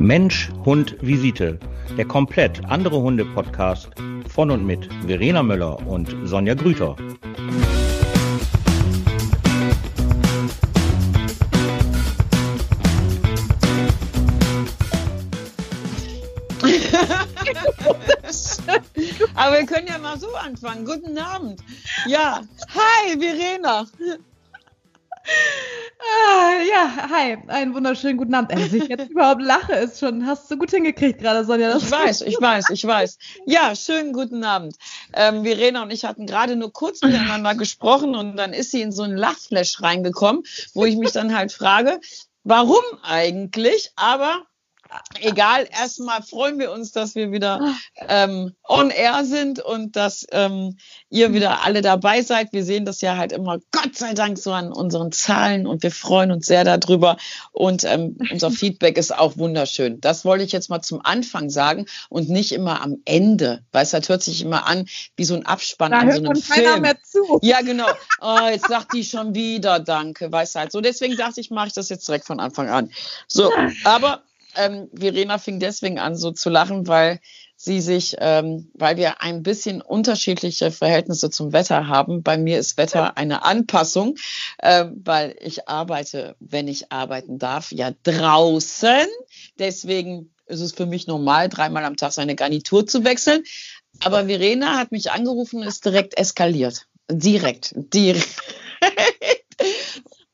Mensch, Hund, Visite. Der komplett andere Hunde-Podcast von und mit Verena Möller und Sonja Grüter. Aber wir können ja mal so anfangen. Guten Abend. Ja, hi, Verena. Ah, ja, hi, einen wunderschönen guten Abend. Dass ich jetzt überhaupt lache, ist schon, hast du gut hingekriegt gerade, Sonja. ich weiß, ich weiß, ich weiß. Ja, schönen guten Abend. Ähm, Verena und ich hatten gerade nur kurz miteinander gesprochen und dann ist sie in so einen Lachflash reingekommen, wo ich mich dann halt frage, warum eigentlich? Aber egal, erstmal freuen wir uns, dass wir wieder ähm, on air sind und dass ähm, ihr wieder alle dabei seid. Wir sehen das ja halt immer, Gott sei Dank, so an unseren Zahlen und wir freuen uns sehr darüber. Und ähm, unser Feedback ist auch wunderschön. Das wollte ich jetzt mal zum Anfang sagen und nicht immer am Ende, weil es halt hört sich immer an wie so ein Abspann Da an so hört einem keiner Film. mehr zu. Ja, genau. Oh, jetzt sagt die schon wieder Danke, weißt halt. So, deswegen dachte ich, mache ich das jetzt direkt von Anfang an. So, aber ähm, Verena fing deswegen an, so zu lachen, weil sie sich, ähm, weil wir ein bisschen unterschiedliche Verhältnisse zum Wetter haben. Bei mir ist Wetter eine Anpassung, ähm, weil ich arbeite, wenn ich arbeiten darf, ja draußen. Deswegen ist es für mich normal, dreimal am Tag seine Garnitur zu wechseln. Aber Verena hat mich angerufen und ist direkt eskaliert. Direkt, direkt.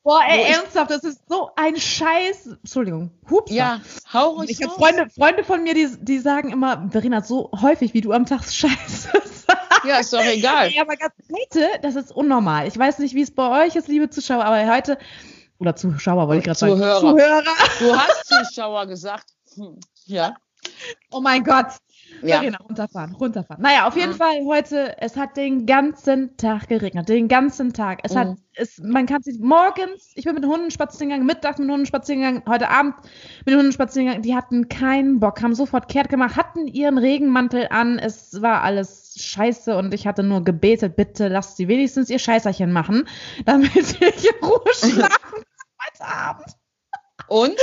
Boah, ey, Wo ernsthaft, das ist so ein Scheiß. Entschuldigung, Hups. Ja, hau ruhig Ich habe. Freunde, Freunde von mir, die, die sagen immer, Verena, so häufig, wie du am Tag Scheiße sagst. Ja, ist doch egal. Ja, aber ganz heute, das ist unnormal. Ich weiß nicht, wie es bei euch ist, liebe Zuschauer, aber heute, oder Zuschauer wollte ich gerade sagen. Zuhörer. Zuhörer. Du hast Zuschauer gesagt. Hm, Ja. Oh mein Gott. Ja. Verena, runterfahren, runterfahren. Naja, auf jeden Mhm. Fall heute, es hat den ganzen Tag geregnet, den ganzen Tag. Es hat, Mhm. es, man kann sich morgens, ich bin mit den Hunden spazieren gegangen, mittags mit den Hunden spazieren gegangen, heute Abend mit den Hunden spazieren gegangen, die hatten keinen Bock, haben sofort kehrt gemacht, hatten ihren Regenmantel an, es war alles scheiße und ich hatte nur gebetet, bitte lasst sie wenigstens ihr Scheißerchen machen, damit ich in Ruhe schlafen kann heute Abend. Und?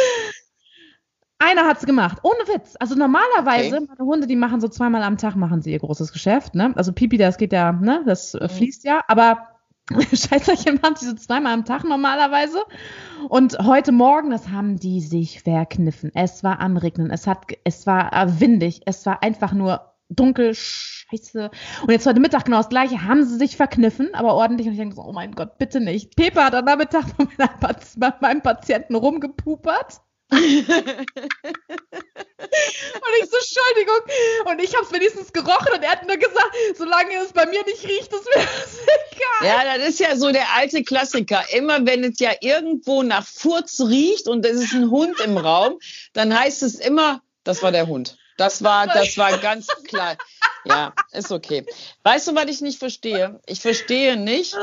Einer hat's gemacht, ohne Witz. Also normalerweise, Okay. meine Hunde, die machen so zweimal am Tag machen sie ihr großes Geschäft, ne? Also Pipi, das geht ja, ne? Das äh, Mhm. fließt ja, aber Scheißerchen machen sie so zweimal am Tag normalerweise. Und heute Morgen, das haben die sich verkniffen. Es war anregnen, es hat, es war äh, windig, es war einfach nur dunkel, scheiße. Und jetzt heute Mittag genau das gleiche, haben sie sich verkniffen, aber ordentlich. Und ich denke so, oh mein Gott, bitte nicht. Pepe hat am Nachmittag bei meinem Patienten rumgepupert. Und ich so, Entschuldigung. Und ich habe es wenigstens gerochen und er hat nur gesagt, solange es bei mir nicht riecht, ist mir das egal. Ja, das ist ja so der alte Klassiker. Immer wenn es ja irgendwo nach Furz riecht und es ist ein Hund im Raum, dann heißt es immer, das war der Hund. Das war, das war ganz klar. Ja, ist okay. Weißt du, was ich nicht verstehe? Ich verstehe nicht,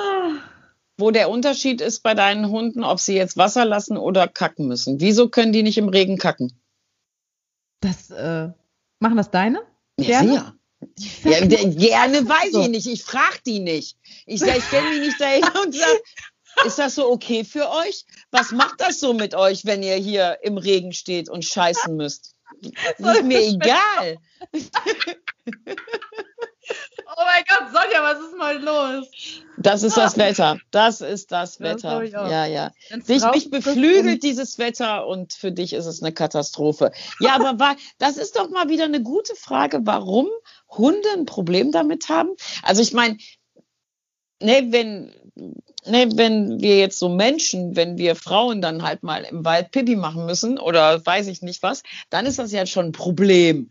wo der Unterschied ist bei deinen Hunden, ob sie jetzt Wasser lassen oder kacken müssen. Wieso können die nicht im Regen kacken? Das, äh, machen das deine? Ja, Gerne? sehr. Ja, de- gerne weiß ich nicht. Ich frage die nicht. Ich sage, ich stelle mich nicht dahin und sage, ist das so okay für euch? Was macht das so mit euch, wenn ihr hier im Regen steht und scheißen müsst? Das ist mir egal. Oh mein Gott, Sonja, was ist mal los? Das ist das Wetter. Das ist das Das Wetter. Ja, ja. Dich, mich beflügelt dieses Wetter und für dich ist es eine Katastrophe. Ja, aber wa- das ist doch mal wieder eine gute Frage, warum Hunde ein Problem damit haben. Also ich meine, ne, wenn, ne, wenn wir jetzt so Menschen, wenn wir Frauen dann halt mal im Wald Pipi machen müssen oder weiß ich nicht was, dann ist das ja schon ein Problem.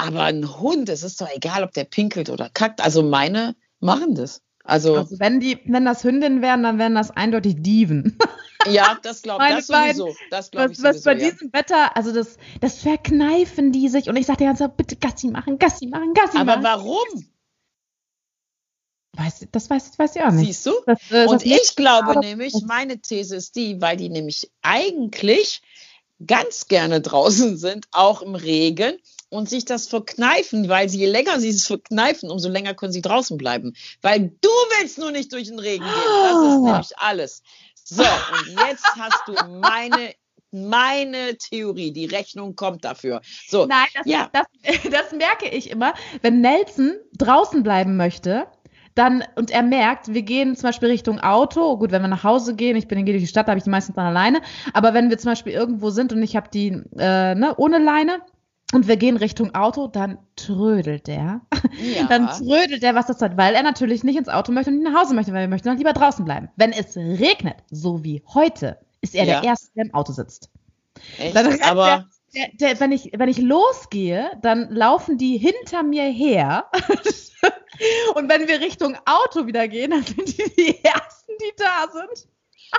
Aber ein Hund, es ist doch egal, ob der pinkelt oder kackt. Also meine machen das. Also, Also wenn die, wenn das Hündinnen wären, dann wären das eindeutig Dieven. ja, das glaube ich sowieso. Das glaube ich Was, was sowieso, bei ja. diesem Wetter, also das, das verkneifen die sich und ich sage die ganze Zeit, bitte Gassi machen, Gassi machen, Gassi Aber machen. warum? Weiß, das weiß, weiß ich auch nicht. Siehst du? Das, äh, Und ich glaube aber- nämlich, meine These ist die, weil die nämlich eigentlich ganz gerne draußen sind, auch im Regen und sich das verkneifen, weil sie, je länger sie es verkneifen, umso länger können sie draußen bleiben. Weil du willst nur nicht durch den Regen gehen. Das ist Ah. nämlich alles. So, und jetzt hast du meine meine Theorie. Die Rechnung kommt dafür. So, Nein, das, ja. das, das merke ich immer. Wenn Nelson draußen bleiben möchte, dann, und er merkt, wir gehen zum Beispiel Richtung Auto, gut, wenn wir nach Hause gehen, ich bin in die Stadt, da habe ich die meistens dann alleine, aber wenn wir zum Beispiel irgendwo sind und ich habe die äh, ne, ohne Leine und wir gehen Richtung Auto, dann trödelt der. Ja. Dann trödelt der, was das hat, weil er natürlich nicht ins Auto möchte und nicht nach Hause möchte, weil wir möchten dann lieber draußen bleiben. Wenn es regnet, so wie heute, ist er Ja. der Erste, der im Auto sitzt. Echt? Dann Aber Der, der, wenn, ich, wenn ich losgehe, dann laufen die hinter mir her. Und wenn wir Richtung Auto wieder gehen, dann sind die die Ersten, die da sind.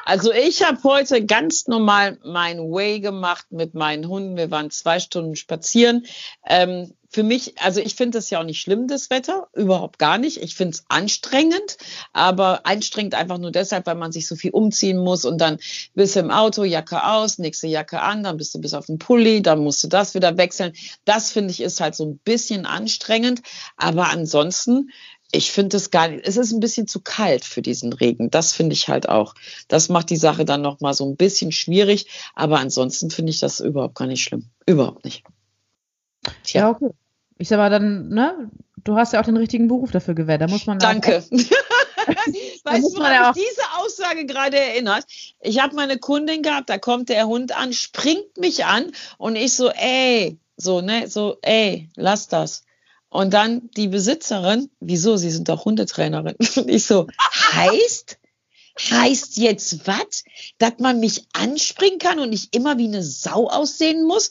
Also ich habe heute ganz normal mein Way gemacht mit meinen Hunden. Wir waren zwei Stunden spazieren. Ähm, für mich, also ich finde es ja auch nicht schlimm, das Wetter, überhaupt gar nicht. Ich finde es anstrengend, aber anstrengend einfach nur deshalb, weil man sich so viel umziehen muss und dann bist du im Auto, Jacke aus, nächste Jacke an, dann bist du bis auf den Pulli, dann musst du das wieder wechseln. Das finde ich ist halt so ein bisschen anstrengend, aber ansonsten ich finde es gar nicht, es ist ein bisschen zu kalt für diesen Regen. Das finde ich halt auch. Das macht die Sache dann nochmal so ein bisschen schwierig. Aber ansonsten finde ich das überhaupt gar nicht schlimm. Überhaupt nicht. Tja. Ja, okay. Ich sag mal dann, ne, du hast ja auch den richtigen Beruf dafür gewählt. Da muss man Danke. weißt du, woran mich diese Aussage gerade erinnert? Ich habe meine Kundin gehabt, da kommt der Hund an, springt mich an und ich so, ey, so, ne, so, ey, lass das. Und dann die Besitzerin, wieso, sie sind doch Hundetrainerin. Und ich so, heißt? Heißt jetzt was? Dass man mich anspringen kann und ich immer wie eine Sau aussehen muss?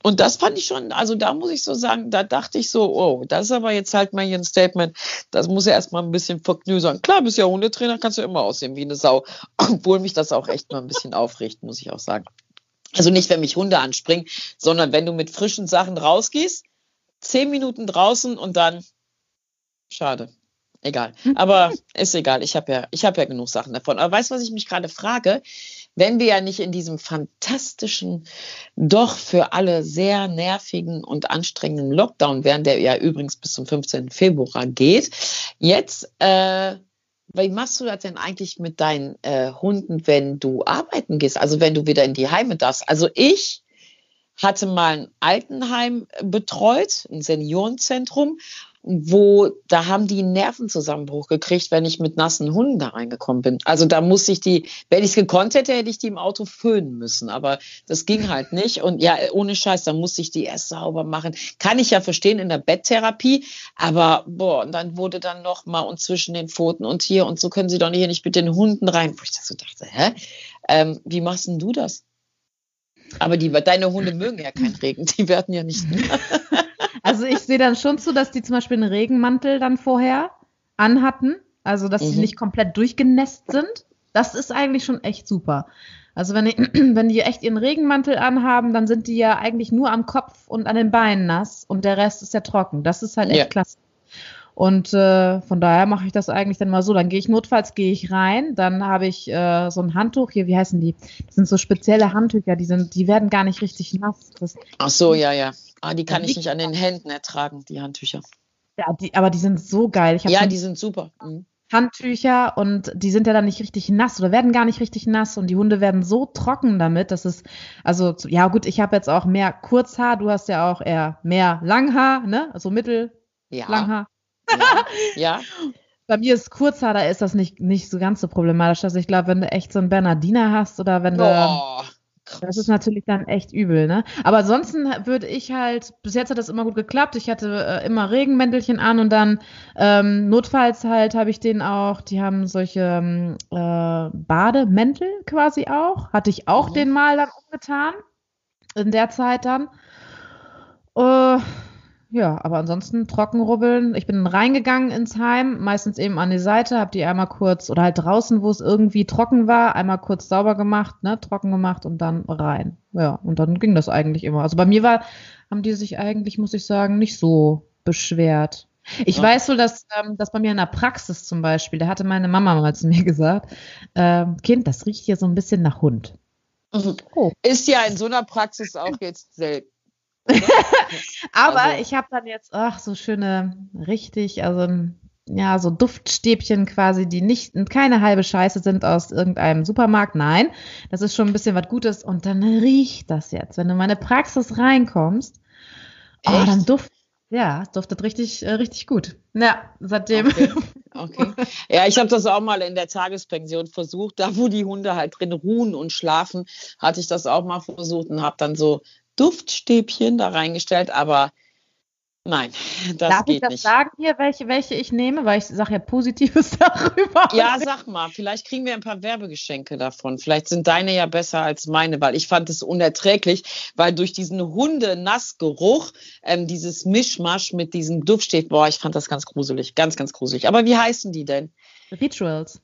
Und das fand ich schon, also da muss ich so sagen, da dachte ich so, oh, das ist aber jetzt halt mal hier ein Statement, das muss ja erstmal ein bisschen verknüsern. Klar, bist ja Hundetrainer, kannst du immer aussehen wie eine Sau. Obwohl mich das auch echt mal ein bisschen aufregt, muss ich auch sagen. Also nicht, wenn mich Hunde anspringen, sondern wenn du mit frischen Sachen rausgehst, zehn Minuten draußen und dann, schade. Egal. Aber ist egal. Ich habe ja, ich habe ja genug Sachen davon. Aber weißt du, was ich mich gerade frage? Wenn wir ja nicht in diesem fantastischen, doch für alle sehr nervigen und anstrengenden Lockdown wären, der ja übrigens bis zum 15. Februar geht, jetzt, äh, wie machst du das denn eigentlich mit deinen äh, Hunden, wenn du arbeiten gehst? Also wenn du wieder in die Heime darfst? Also ich hatte mal ein Altenheim betreut, ein Seniorenzentrum, wo da haben die einen Nervenzusammenbruch gekriegt, wenn ich mit nassen Hunden da reingekommen bin. Also da musste ich die, wenn ich es gekonnt hätte, hätte ich die im Auto föhnen müssen, aber das ging halt nicht. Und ja, ohne Scheiß, da musste ich die erst sauber machen. Kann ich ja verstehen in der Betttherapie, aber boah, und dann wurde dann noch mal und zwischen den Pfoten und hier und so können sie doch hier nicht mit den Hunden rein. Wo ich so dachte, hä? Ähm, wie machst denn du das? Aber die, deine Hunde mögen ja keinen Regen, die werden ja nicht. Also ich sehe dann schon zu, dass die zum Beispiel einen Regenmantel dann vorher anhatten. Also dass sie Mhm. nicht komplett durchgenässt sind. Das ist eigentlich schon echt super. Also wenn die, wenn die echt ihren Regenmantel anhaben, dann sind die ja eigentlich nur am Kopf und an den Beinen nass und der Rest ist ja trocken. Das ist halt echt Ja. klasse. Und äh, von daher mache ich das eigentlich dann mal so. Dann gehe ich notfalls gehe ich rein, dann habe ich äh, so ein Handtuch hier. Wie heißen die? Das sind so spezielle Handtücher. Die sind, die werden gar nicht richtig nass. Das, Ach so, ja, ja. Ah, die kann ich nicht an den Händen ertragen, die Handtücher. ja, die, aber die sind so geil. Ja, die sind super. Mhm. Handtücher und die sind ja dann nicht richtig nass oder werden gar nicht richtig nass und die Hunde werden so trocken damit, dass es, also ja gut, ich habe jetzt auch mehr Kurzhaar, du hast ja auch eher mehr Langhaar, ne? Also Mittel, Ja, Langhaar. Ja, ja. Bei mir ist Kurzhaar, da ist das nicht, nicht so ganz so problematisch. Also ich glaube, wenn du echt so einen Bernardiner hast oder wenn du. Oh, Das ist natürlich dann echt übel, ne? Aber ansonsten würde ich halt, bis jetzt hat das immer gut geklappt. Ich hatte äh, immer Regenmäntelchen an und dann ähm, notfalls halt habe ich den auch, die haben solche ähm, äh, Bademäntel quasi auch. Hatte ich auch Mhm. den mal dann umgetan. In der Zeit dann. Äh, ja, aber ansonsten trockenrubbeln. Ich bin reingegangen ins Heim, meistens eben an die Seite, habe die einmal kurz oder halt draußen, wo es irgendwie trocken war, einmal kurz sauber gemacht, ne, trocken gemacht und dann rein. Ja, und dann ging das eigentlich immer. Also bei mir war, haben die sich eigentlich, muss ich sagen, nicht so beschwert. Ich Ja. weiß so, dass, ähm, dass bei mir in der Praxis zum Beispiel, da hatte meine Mama mal zu mir gesagt, ähm, Kind, das riecht hier so ein bisschen nach Hund. Mhm. Oh. Ist ja in so einer Praxis auch jetzt selten. Aber Also- ich habe dann jetzt, ach, so schöne, richtig, also ja, so Duftstäbchen quasi, die nicht, keine halbe Scheiße sind aus irgendeinem Supermarkt. Nein, das ist schon ein bisschen was Gutes. Und dann riecht das jetzt. Wenn du in meine Praxis reinkommst, oh, dann duft, ja, es duftet richtig, äh, richtig gut. Ja, seitdem. Okay. okay. Ja, ich habe das auch mal in der Tagespension versucht. Da, wo die Hunde halt drin ruhen und schlafen, hatte ich das auch mal versucht und habe dann so Duftstäbchen da reingestellt, aber Nein, das Darf geht ich das nicht. sagen hier, welche, welche ich nehme? Weil ich sage ja Positives darüber. Ja, sag mal, vielleicht kriegen wir ein paar Werbegeschenke davon. Vielleicht sind deine ja besser als meine, weil ich fand es unerträglich, weil durch diesen Hunde-Nassgeruch, ähm, dieses Mischmasch mit diesem Duft steht, boah, ich fand das ganz gruselig, ganz, ganz gruselig. Aber wie heißen die denn? Rituals.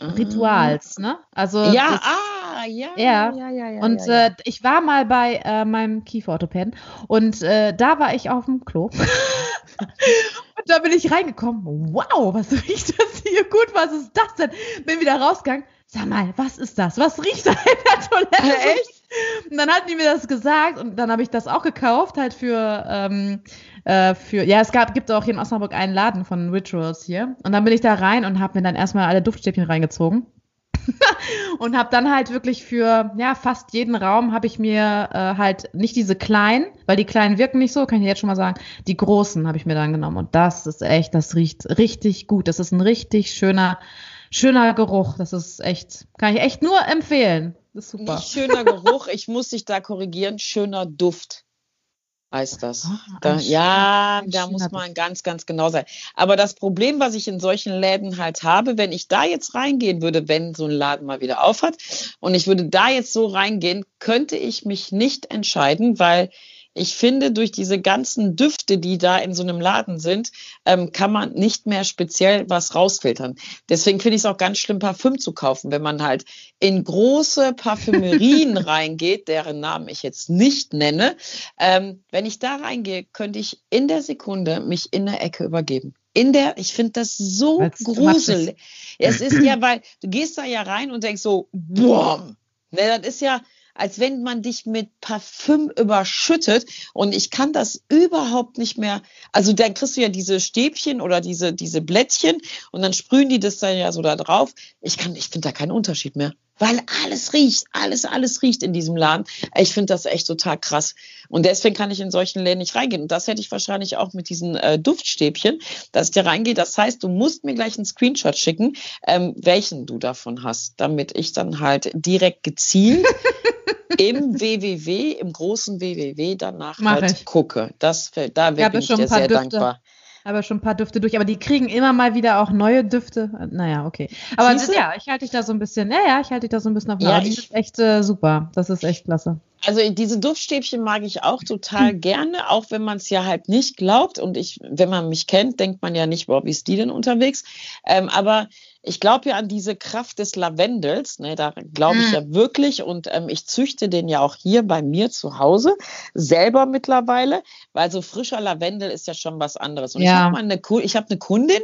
Rituals, ne? Also Ja, ah, ja, Ja. ja, ja, ja. Und ja, ja. Äh, ich war mal bei äh, meinem Kieferorthopäden und äh, da war ich auf dem Klo. und da bin ich reingekommen. Wow, was riecht das hier gut? Was ist das denn? Bin wieder rausgegangen. Sag mal, was ist das? Was riecht da in der Toilette? Echt? Und dann hatten die mir das gesagt und dann habe ich das auch gekauft, halt für, ähm, äh, für, ja, es gab, gibt auch hier in Osnabrück einen Laden von Rituals hier. Und dann bin ich da rein und habe mir dann erstmal alle Duftstäbchen reingezogen. und habe dann halt wirklich für ja fast jeden Raum habe ich mir äh, halt nicht diese kleinen, weil die kleinen wirken nicht so, kann ich jetzt schon mal sagen. Die großen habe ich mir dann genommen und das ist echt, das riecht richtig gut. Das ist ein richtig schöner schöner Geruch. Das ist echt, kann ich echt nur empfehlen. Das ist super. Nicht schöner Geruch, ich muss dich da korrigieren, schöner Duft heißt das. Ah, Da, ja, ein da muss man ganz, ganz genau sein. Aber das Problem, was ich in solchen Läden halt habe, wenn ich da jetzt reingehen würde, wenn so ein Laden mal wieder auf hat und ich würde da jetzt so reingehen, könnte ich mich nicht entscheiden, weil ich finde, durch diese ganzen Düfte, die da in so einem Laden sind, ähm, kann man nicht mehr speziell was rausfiltern. Deswegen finde ich es auch ganz schlimm, Parfüm zu kaufen, wenn man halt in große Parfümerien reingeht, deren Namen ich jetzt nicht nenne. Ähm, wenn ich da reingehe, könnte ich in der Sekunde mich in der Ecke übergeben. In der, ich finde das so Weil's gruselig. Es ist ja, weil du gehst da ja rein und denkst so, boom. Ne, das ist ja, als wenn man dich mit Parfüm überschüttet und ich kann das überhaupt nicht mehr. Also dann kriegst du ja diese Stäbchen oder diese diese Blättchen und dann sprühen die das dann ja so da drauf. Ich kann, ich finde da keinen Unterschied mehr, weil alles riecht, alles alles riecht in diesem Laden. Ich finde das echt total krass und deswegen kann ich in solchen Läden nicht reingehen und das hätte ich wahrscheinlich auch mit diesen äh, Duftstäbchen, dass ich da reingehe. Das heißt, du musst mir gleich einen Screenshot schicken, ähm, welchen du davon hast, damit ich dann halt direkt gezielt im www, im großen www danach Mach halt ich. gucke. Das, fällt- da wäre habe ich dir sehr Düfte. dankbar. Aber schon ein paar Düfte durch, aber die kriegen immer mal wieder auch neue Düfte. Naja, okay. Aber das, ja, ich halte dich da so ein bisschen, ja, ja, ich halte dich da so ein bisschen auf. Ja, ich- ist echt äh, super. Das ist echt klasse. Also diese Duftstäbchen mag ich auch total Hm. gerne, auch wenn man es ja halt nicht glaubt. Und ich, wenn man mich kennt, denkt man ja nicht, boah, wie ist die denn unterwegs? Ähm, aber ich glaube ja an diese Kraft des Lavendels, ne, da glaube ich Mm. ja wirklich. Und ähm, ich züchte den ja auch hier bei mir zu Hause selber mittlerweile, weil so frischer Lavendel ist ja schon was anderes. Und ich Ja. habe mal eine, ich habe eine Kundin,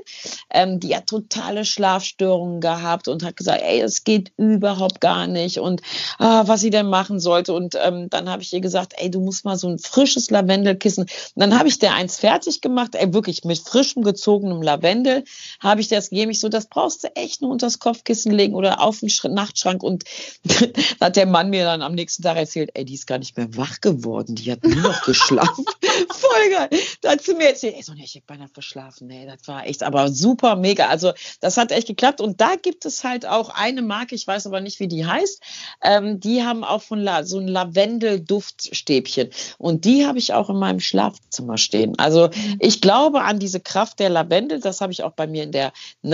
ähm, die hat totale Schlafstörungen gehabt und hat gesagt, ey, es geht überhaupt gar nicht und ah, was sie denn machen sollte. Und ähm, dann habe ich ihr gesagt, ey, du musst mal so ein frisches Lavendelkissen. Und dann habe ich der eins fertig gemacht, ey, wirklich mit frischem gezogenem Lavendel habe ich das gegeben. Ich so, das brauchst du echt nur unter das Kopfkissen legen oder auf den Sch Nachtschrank. Und da hat der Mann mir dann am nächsten Tag erzählt, ey, die ist gar nicht mehr wach geworden, die hat nur noch geschlafen. Voll geil. Da hat sie mir erzählt, ey, Sonja, ich hab beinahe verschlafen. Nee, das war echt, aber super, mega. Also das hat echt geklappt. Und da gibt es halt auch eine Marke, ich weiß aber nicht, wie die heißt. Ähm, die haben auch von La so ein Lavendel-Duftstäbchen. Und die habe ich auch in meinem Schlafzimmer stehen. Also ich glaube an diese Kraft der Lavendel. Das habe ich auch bei mir in der,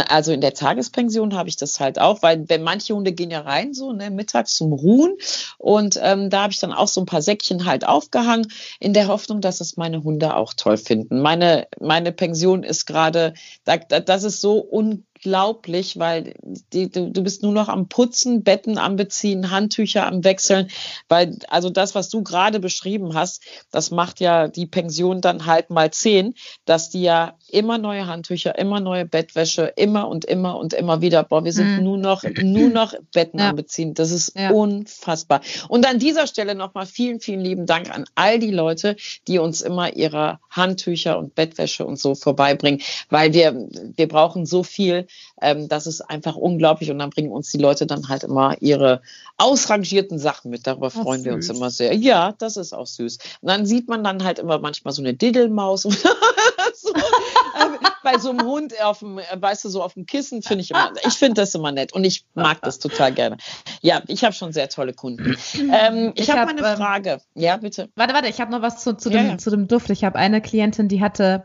also in der Tagespension habe ich das halt auch, weil wenn manche Hunde gehen ja rein so, ne, mittags zum Ruhen. Und ähm, da habe ich dann auch so ein paar Säckchen halt aufgehangen, in der Hoffnung, dass es meine Hunde auch toll finden. Meine, meine Pension ist gerade, da, da, das ist so un, unglaublich, weil die, du, du bist nur noch am Putzen, Betten am Beziehen, Handtücher am Wechseln, weil also das, was du gerade beschrieben hast, das macht ja die Pension dann halt mal zehn, dass die ja immer neue Handtücher, immer neue Bettwäsche, immer und immer und immer wieder, boah, wir sind mhm. nur noch, nur noch Betten ja. am Beziehen. Das ist ja. unfassbar. Und an dieser Stelle nochmal vielen, vielen lieben Dank an all die Leute, die uns immer ihre Handtücher und Bettwäsche und so vorbeibringen, weil wir, wir brauchen so viel, ähm, das ist einfach unglaublich und dann bringen uns die Leute dann halt immer ihre ausrangierten Sachen mit. Darüber freuen wir uns immer sehr. Ja, das ist auch süß. Und dann sieht man dann halt immer manchmal so eine Diddelmaus so, äh, bei so einem Hund auf dem, äh, weißt du, so auf dem Kissen finde ich immer, ich finde das immer nett und ich mag das total gerne. Ja, ich habe schon sehr tolle Kunden. Ähm, ich, ich habe hab, eine ähm, Frage. Ja, bitte. Warte, warte, ich habe noch was zu, zu, ja, dem, ja. zu dem Duft. Ich habe eine Klientin, die hatte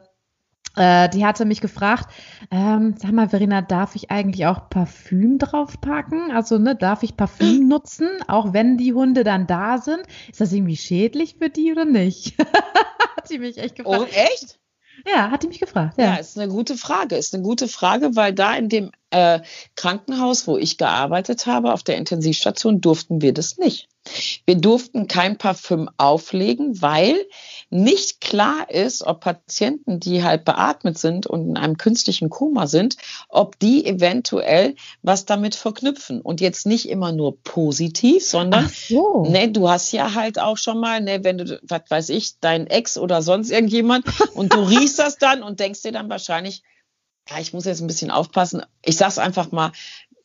äh, die hatte mich gefragt, ähm, sag mal, Verena, darf ich eigentlich auch Parfüm draufpacken? Also, ne, darf ich Parfüm nutzen, auch wenn die Hunde dann da sind? Ist das irgendwie schädlich für die oder nicht? hat sie mich echt gefragt. Oh, echt? Ja, hat die mich gefragt. Ja. ja, ist eine gute Frage. Ist eine gute Frage, weil da in dem äh, Krankenhaus, wo ich gearbeitet habe, auf der Intensivstation, durften wir das nicht. Wir durften kein Parfüm auflegen, weil nicht klar ist, ob Patienten, die halt beatmet sind und in einem künstlichen Koma sind, ob die eventuell was damit verknüpfen. Und jetzt nicht immer nur positiv, sondern so. ne, du hast ja halt auch schon mal, ne, wenn du, was weiß ich, dein Ex oder sonst irgendjemand und du riechst das dann und denkst dir dann wahrscheinlich, ja, ich muss jetzt ein bisschen aufpassen. Ich sag's einfach mal,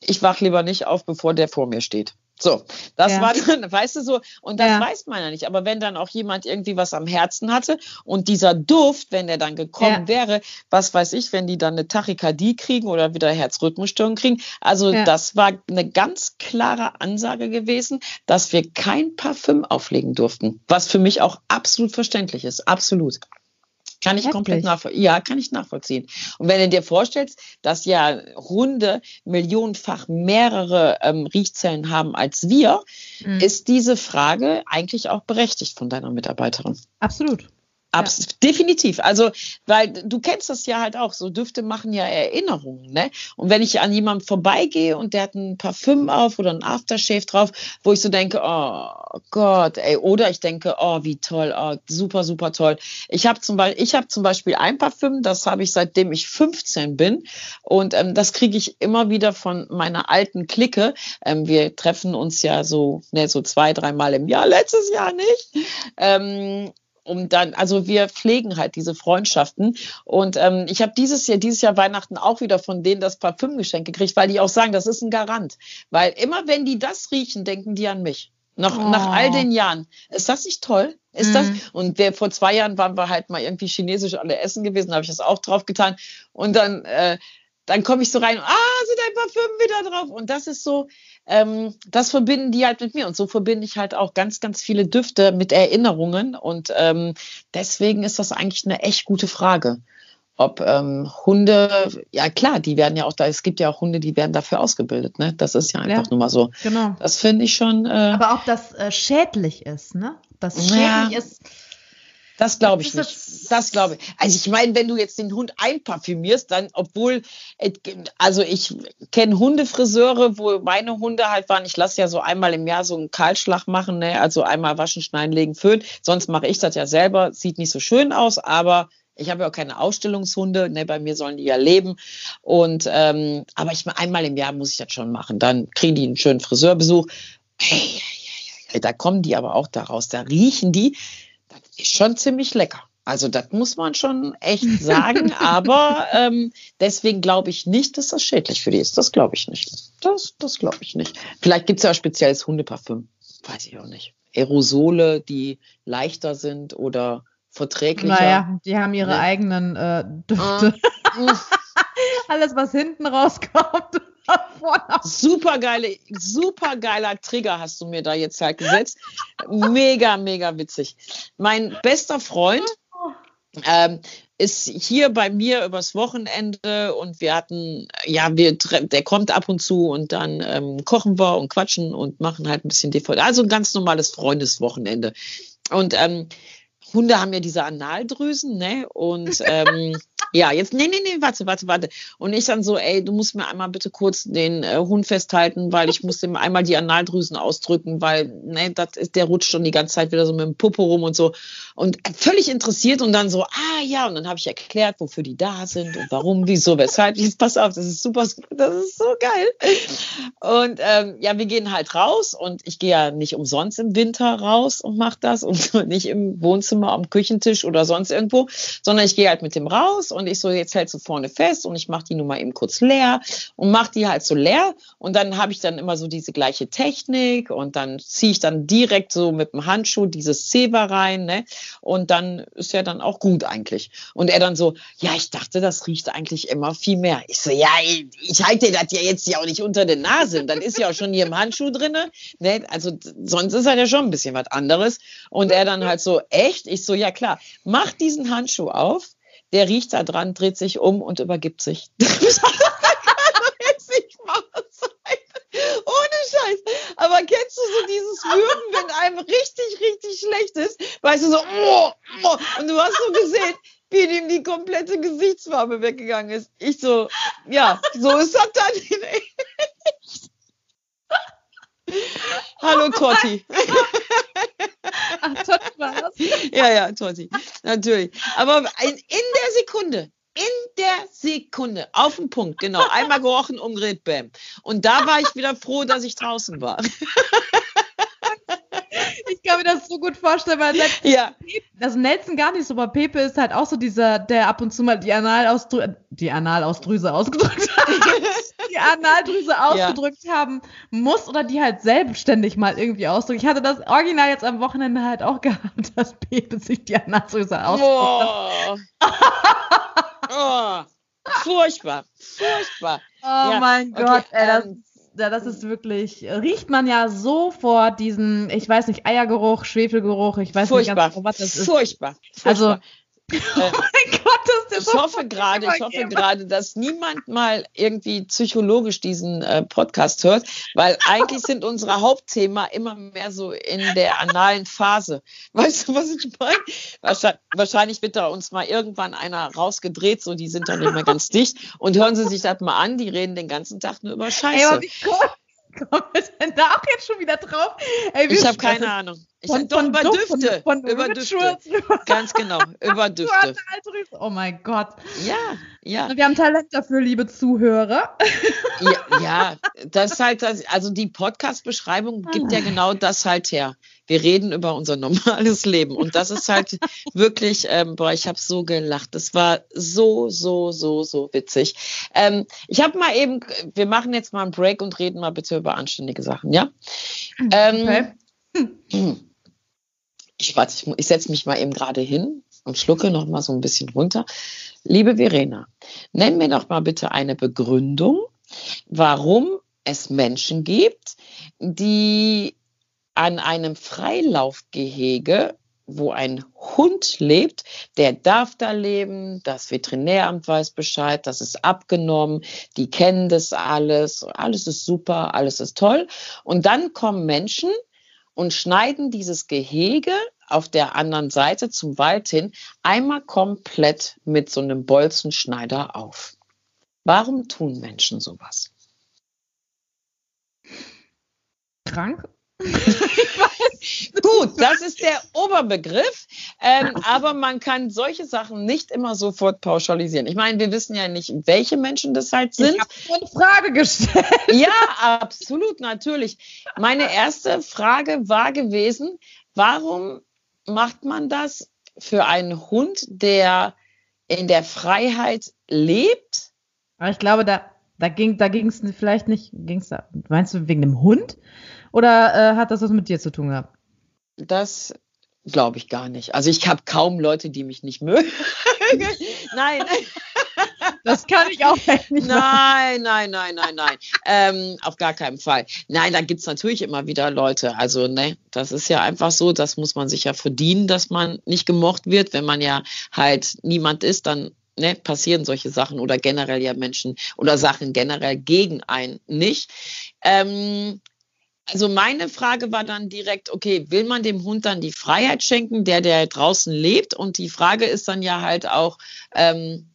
ich wach lieber nicht auf, bevor der vor mir steht. So, das ja. war dann, weißt du so, und das ja. weiß man ja nicht. Aber wenn dann auch jemand irgendwie was am Herzen hatte und dieser Duft, wenn der dann gekommen ja. wäre, was weiß ich, wenn die dann eine Tachykardie kriegen oder wieder Herzrhythmusstörungen kriegen. Also das war eine ganz klare Ansage gewesen, dass wir kein Parfüm auflegen durften. Was für mich auch absolut verständlich ist. Absolut. Kann ich komplett nachvollziehen. Ja, kann ich nachvollziehen. Und wenn du dir vorstellst, dass ja Hunde millionenfach mehrere ähm, Riechzellen haben als wir, mhm. ist diese Frage eigentlich auch berechtigt von deiner Mitarbeiterin. Absolut. Abs ja. Definitiv. Also, weil du kennst das ja halt auch. So Düfte machen ja Erinnerungen, ne? Und wenn ich an jemanden vorbeigehe und der hat ein Parfüm auf oder ein Aftershave drauf, wo ich so denke, oh Gott, ey, oder ich denke, oh, wie toll, oh, super, super toll. Ich habe zum Beispiel, ich habe zum Beispiel ein Parfüm, das habe ich seitdem ich 15 bin und ähm, das kriege ich immer wieder von meiner alten Clique. Ähm, wir treffen uns ja so, ne, so zwei, dreimal im Jahr. Letztes Jahr nicht. Ähm, um dann, also wir pflegen halt diese Freundschaften. Und ähm, ich habe dieses Jahr, dieses Jahr Weihnachten auch wieder von denen das Parfümgeschenk gekriegt, weil die auch sagen, das ist ein Garant. Weil immer wenn die das riechen, denken die an mich. Noch, oh. Nach all den Jahren. Ist das nicht toll? Ist mm. das? Mhm. Und wir, vor zwei Jahren waren wir halt mal irgendwie chinesisch alle essen gewesen, habe ich das auch drauf getan. Und dann, äh, dann komme ich so rein, ah, sind ein Parfüm wieder drauf. Und das ist so, ähm, das verbinden die halt mit mir. Und so verbinde ich halt auch ganz, ganz viele Düfte mit Erinnerungen. Und ähm, deswegen ist das eigentlich eine echt gute Frage. Ob ähm, Hunde, ja klar, die werden ja auch da, es gibt ja auch Hunde, die werden dafür ausgebildet, ne? Das ist ja einfach ja, nur mal so. Genau. Das finde ich schon. Äh, Aber auch, dass äh, schädlich ist, ne? Das schädlich ja. ist das glaube ich nicht. Das glaube ich. Also ich meine, wenn du jetzt den Hund einparfümierst, dann, obwohl, äh, also ich kenne Hundefriseure, wo meine Hunde halt waren, ich lasse ja so einmal im Jahr so einen Kahlschlag machen, ne? also einmal waschen, schneiden, legen, föhnen. Sonst mache ich das ja selber. Sieht nicht so schön aus, aber ich habe ja auch keine Ausstellungshunde, ne, bei mir sollen die ja leben. Und ähm, aber ich einmal im Jahr muss ich das schon machen. Dann kriegen die einen schönen Friseurbesuch. Hey, hey, hey, hey, da kommen die aber auch daraus. Da riechen die ist schon ziemlich lecker. Also das muss man schon echt sagen, aber ähm, deswegen glaube ich nicht, dass das schädlich für die ist. Das glaube ich nicht. Das, das glaube ich nicht. Vielleicht gibt es ja spezielles Hundeparfüm. Weiß ich auch nicht. Aerosole, die leichter sind oder verträglicher. Naja, die haben ihre ne? eigenen äh, Düfte. Ah. Alles, was hinten rauskommt. Super geile, super geiler Trigger hast du mir da jetzt halt gesetzt. Mega, mega witzig. Mein bester Freund ähm, ist hier bei mir übers Wochenende und wir hatten, ja, wir, der kommt ab und zu und dann ähm, kochen wir und quatschen und machen halt ein bisschen DVD. Also ein ganz normales Freundeswochenende. Und ähm, Hunde haben ja diese Analdrüsen, ne? Und ähm, Ja, jetzt, nee, nee, nee, warte, warte, warte. Und ich dann so, ey, du musst mir einmal bitte kurz den äh, Hund festhalten, weil ich muss ihm einmal die Analdrüsen ausdrücken, weil, ne, das ist, der rutscht schon die ganze Zeit wieder so mit dem Popo rum und so. Und völlig interessiert und dann so, ah ja, und dann habe ich erklärt, wofür die da sind und warum, wieso, weshalb. Jetzt pass auf, das ist super, das ist so geil. Und ähm, ja, wir gehen halt raus und ich gehe ja nicht umsonst im Winter raus und mache das und nicht im Wohnzimmer am Küchentisch oder sonst irgendwo, sondern ich gehe halt mit dem raus und ich so, jetzt hältst du vorne fest und ich mache die nun mal eben kurz leer und mache die halt so leer und dann habe ich dann immer so diese gleiche Technik und dann ziehe ich dann direkt so mit dem Handschuh dieses Zewa rein, ne? Und dann ist ja dann auch gut eigentlich. Und er dann so, ja, ich dachte, das riecht eigentlich immer viel mehr. Ich so, ja, ich halte das ja jetzt ja auch nicht unter der Nase und dann ist ja auch schon hier im Handschuh drinne, ne? Also sonst ist halt ja schon ein bisschen was anderes. Und er dann halt so, echt? Ich so, ja klar, mach diesen Handschuh auf der riecht da dran, dreht sich um und übergibt sich. Ohne Scheiß. Aber kennst du so dieses Würgen, wenn einem richtig, richtig schlecht ist? Weißt du so, oh, oh, und du hast so gesehen, wie ihm die komplette Gesichtsfarbe weggegangen ist. Ich so, ja, so ist das dann. Hallo Totti. Ach, Totti war das? Ja, ja, Totti. Natürlich. Aber in, in der Sekunde, in der Sekunde, auf den Punkt, genau. Einmal gerochen, umgedreht, bam. Und da war ich wieder froh, dass ich draußen war. Ich kann mir das so gut vorstellen, weil ja. also Nelson gar nicht so, aber Pepe ist halt auch so dieser, der ab und zu mal die Analausdrüse, die Analausdrüse ausgedrückt hat. Die Analdrüse ausgedrückt ja. haben muss oder die halt selbstständig mal irgendwie ausdrückt. Ich hatte das Original jetzt am Wochenende halt auch gehabt, dass Pepe sich die Analdrüse ausdrückt. Oh. oh. Furchtbar, furchtbar. Oh ja. mein Gott, okay, ey, das, ähm, ja, das ist wirklich, riecht man ja sofort diesen, ich weiß nicht, Eiergeruch, Schwefelgeruch, ich weiß furchtbar. nicht ganz genau, was das ist. Furchtbar. furchtbar. Also Oh mein Gott, das ist ich hoffe gerade, ich hoffe gerade, dass niemand mal irgendwie psychologisch diesen äh, Podcast hört, weil eigentlich sind unsere Hauptthema immer mehr so in der analen Phase. Weißt du, was ich meine? Wahrscheinlich, wahrscheinlich wird da uns mal irgendwann einer rausgedreht, so die sind dann nicht mehr ganz dicht und hören Sie sich das mal an, die reden den ganzen Tag nur über Scheiße. Ey, kommen wir denn da auch jetzt schon wieder drauf? Ey, ich habe keine Ahnung. Ich von, doch von über Duft, Düfte. Von, von über Düfte. Ganz genau, über Düfte. Oh mein Gott. Ja, ja. Wir haben Talent dafür, liebe Zuhörer. Ja, ja das ist halt, also die Podcast-Beschreibung gibt ja genau das halt her. Wir reden über unser normales Leben. Und das ist halt wirklich, ähm, boah, ich habe so gelacht. Das war so, so, so, so witzig. Ähm, ich habe mal eben, wir machen jetzt mal einen Break und reden mal bitte über anständige Sachen, ja? Ähm, okay. Ich warte, ich, ich setze mich mal eben gerade hin und schlucke noch mal so ein bisschen runter. Liebe Verena, nenn mir doch mal bitte eine Begründung, warum es Menschen gibt, die an einem Freilaufgehege, wo ein Hund lebt, der darf da leben, das Veterinäramt weiß Bescheid, das ist abgenommen, die kennen das alles, alles ist super, alles ist toll. Und dann kommen Menschen und schneiden dieses Gehege auf der anderen Seite zum Wald hin einmal komplett mit so einem Bolzenschneider auf. Warum tun Menschen sowas? Krank? Gut, das ist der Oberbegriff, ähm, aber man kann solche Sachen nicht immer sofort pauschalisieren. Ich meine, wir wissen ja nicht, welche Menschen das halt sind. Ich habe eine Frage gestellt. Ja, absolut, natürlich. Meine erste Frage war gewesen, warum macht man das für einen Hund, der in der Freiheit lebt? ich glaube, da, da ging da es vielleicht nicht, ging's da, meinst du wegen dem Hund? Oder äh, hat das was mit dir zu tun gehabt? Das glaube ich gar nicht. Also ich habe kaum Leute, die mich nicht mögen. Nein. Das kann ich auch nicht Nein, nein, nein, nein, nein. Ähm, auf gar keinen Fall. Nein, da gibt's natürlich immer wieder Leute. Also, ne, das ist ja einfach so, das muss man sich ja verdienen, dass man nicht gemocht wird. Wenn man ja halt niemand ist, dann ne, passieren solche Sachen oder generell ja Menschen oder Sachen generell gegen einen nicht. Ähm, also meine Frage war dann direkt, okay, will man dem Hund dann die Freiheit schenken, der der draußen lebt? Und die Frage ist dann ja halt auch, ähm,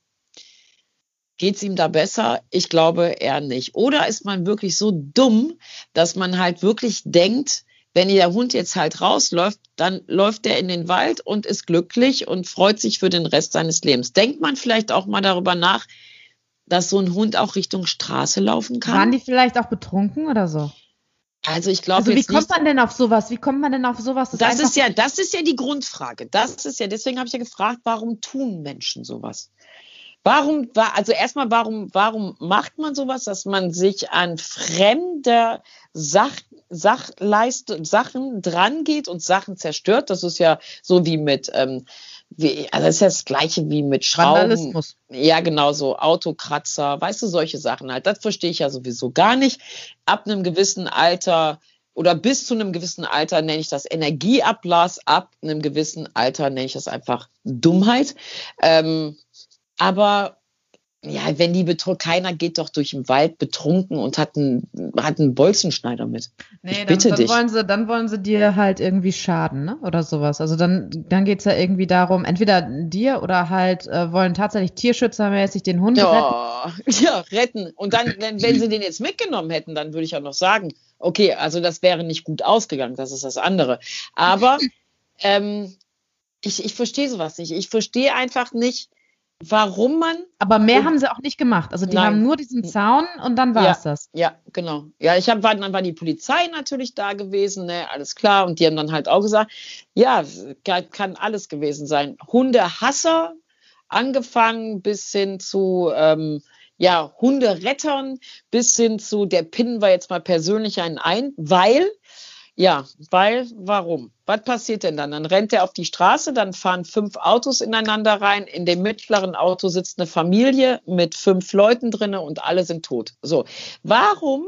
Geht es ihm da besser? Ich glaube eher nicht. Oder ist man wirklich so dumm, dass man halt wirklich denkt, wenn der Hund jetzt halt rausläuft, dann läuft er in den Wald und ist glücklich und freut sich für den Rest seines Lebens. Denkt man vielleicht auch mal darüber nach, dass so ein Hund auch Richtung Straße laufen kann? Waren die vielleicht auch betrunken oder so? Also ich glaube Also wie kommt man denn auf sowas? Wie kommt man denn auf sowas? Das, das ist ja, das ist ja die Grundfrage. Das ist ja, deswegen habe ich ja gefragt, warum tun Menschen sowas? Warum war, also erstmal, warum, warum macht man sowas, dass man sich an fremde Sach, Sachleist, Sachen drangeht und Sachen zerstört? Das ist ja so wie mit, ähm, wie, also das ist ja das Gleiche wie mit Schrauben. Ja, genau so. Autokratzer, weißt du, solche Sachen halt. Das verstehe ich ja sowieso gar nicht. Ab einem gewissen Alter oder bis zu einem gewissen Alter nenne ich das Energieablass, ab einem gewissen Alter nenne ich das einfach Dummheit. Ähm, aber ja, wenn die betrunken, keiner geht doch durch den Wald betrunken und hat einen, hat einen Bolzenschneider mit. Nee, Ich dann, bitte dann dich. wollen sie, dann wollen sie dir halt irgendwie schaden, ne? Oder sowas. Also dann, dann geht's ja irgendwie darum, entweder dir oder halt äh, wollen tatsächlich tierschützermäßig den Hund retten. Ja, ja, retten. Und dann, wenn, wenn sie den jetzt mitgenommen hätten, dann würde ich auch noch sagen, okay, also das wäre nicht gut ausgegangen, das ist das andere. Aber ähm, ich, ich verstehe sowas nicht. Ich verstehe einfach nicht, warum man Aber mehr haben sie auch nicht gemacht. Also die Nein. haben nur diesen Zaun und dann war's das. Ja, genau. Ja, ich habe dann war die Polizei natürlich da gewesen, ne, alles klar. Und die haben dann halt auch gesagt, ja, kann, kann alles gewesen sein. Hundehasser, angefangen bis hin zu ähm, ja Hunderettern, bis hin zu der pinnen wir jetzt mal persönlich einen ein, weil ja, weil, warum? Was passiert denn dann? Dann rennt er auf die Straße, dann fahren fünf Autos ineinander rein. In dem mittleren Auto sitzt eine Familie mit fünf Leuten drinne und alle sind tot. So, warum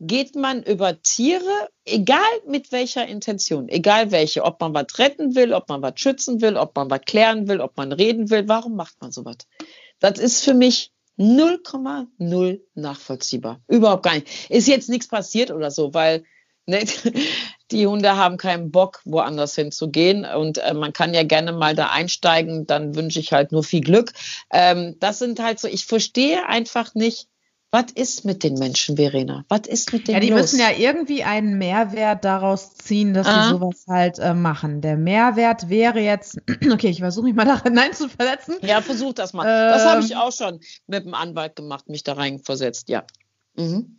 geht man über Tiere, egal mit welcher Intention, egal welche, ob man was retten will, ob man was schützen will, ob man was klären will, ob man reden will, warum macht man sowas? Das ist für mich 0,0 nachvollziehbar. Überhaupt gar nicht. Ist jetzt nichts passiert oder so, weil ne, die Hunde haben keinen Bock, woanders hinzugehen. Und äh, man kann ja gerne mal da einsteigen, dann wünsche ich halt nur viel Glück. Ähm, das sind halt so, ich verstehe einfach nicht, was ist mit den Menschen, Verena? Was ist mit denen Ja, die los? müssen ja irgendwie einen Mehrwert daraus ziehen, dass Ah. sie sowas halt äh, machen. Der Mehrwert wäre jetzt, okay, ich versuche mich mal da hinein zu verletzen. Ja, versuch das mal. das habe ich Ähm. auch schon mit dem Anwalt gemacht, mich da reinversetzt, ja. Mhm.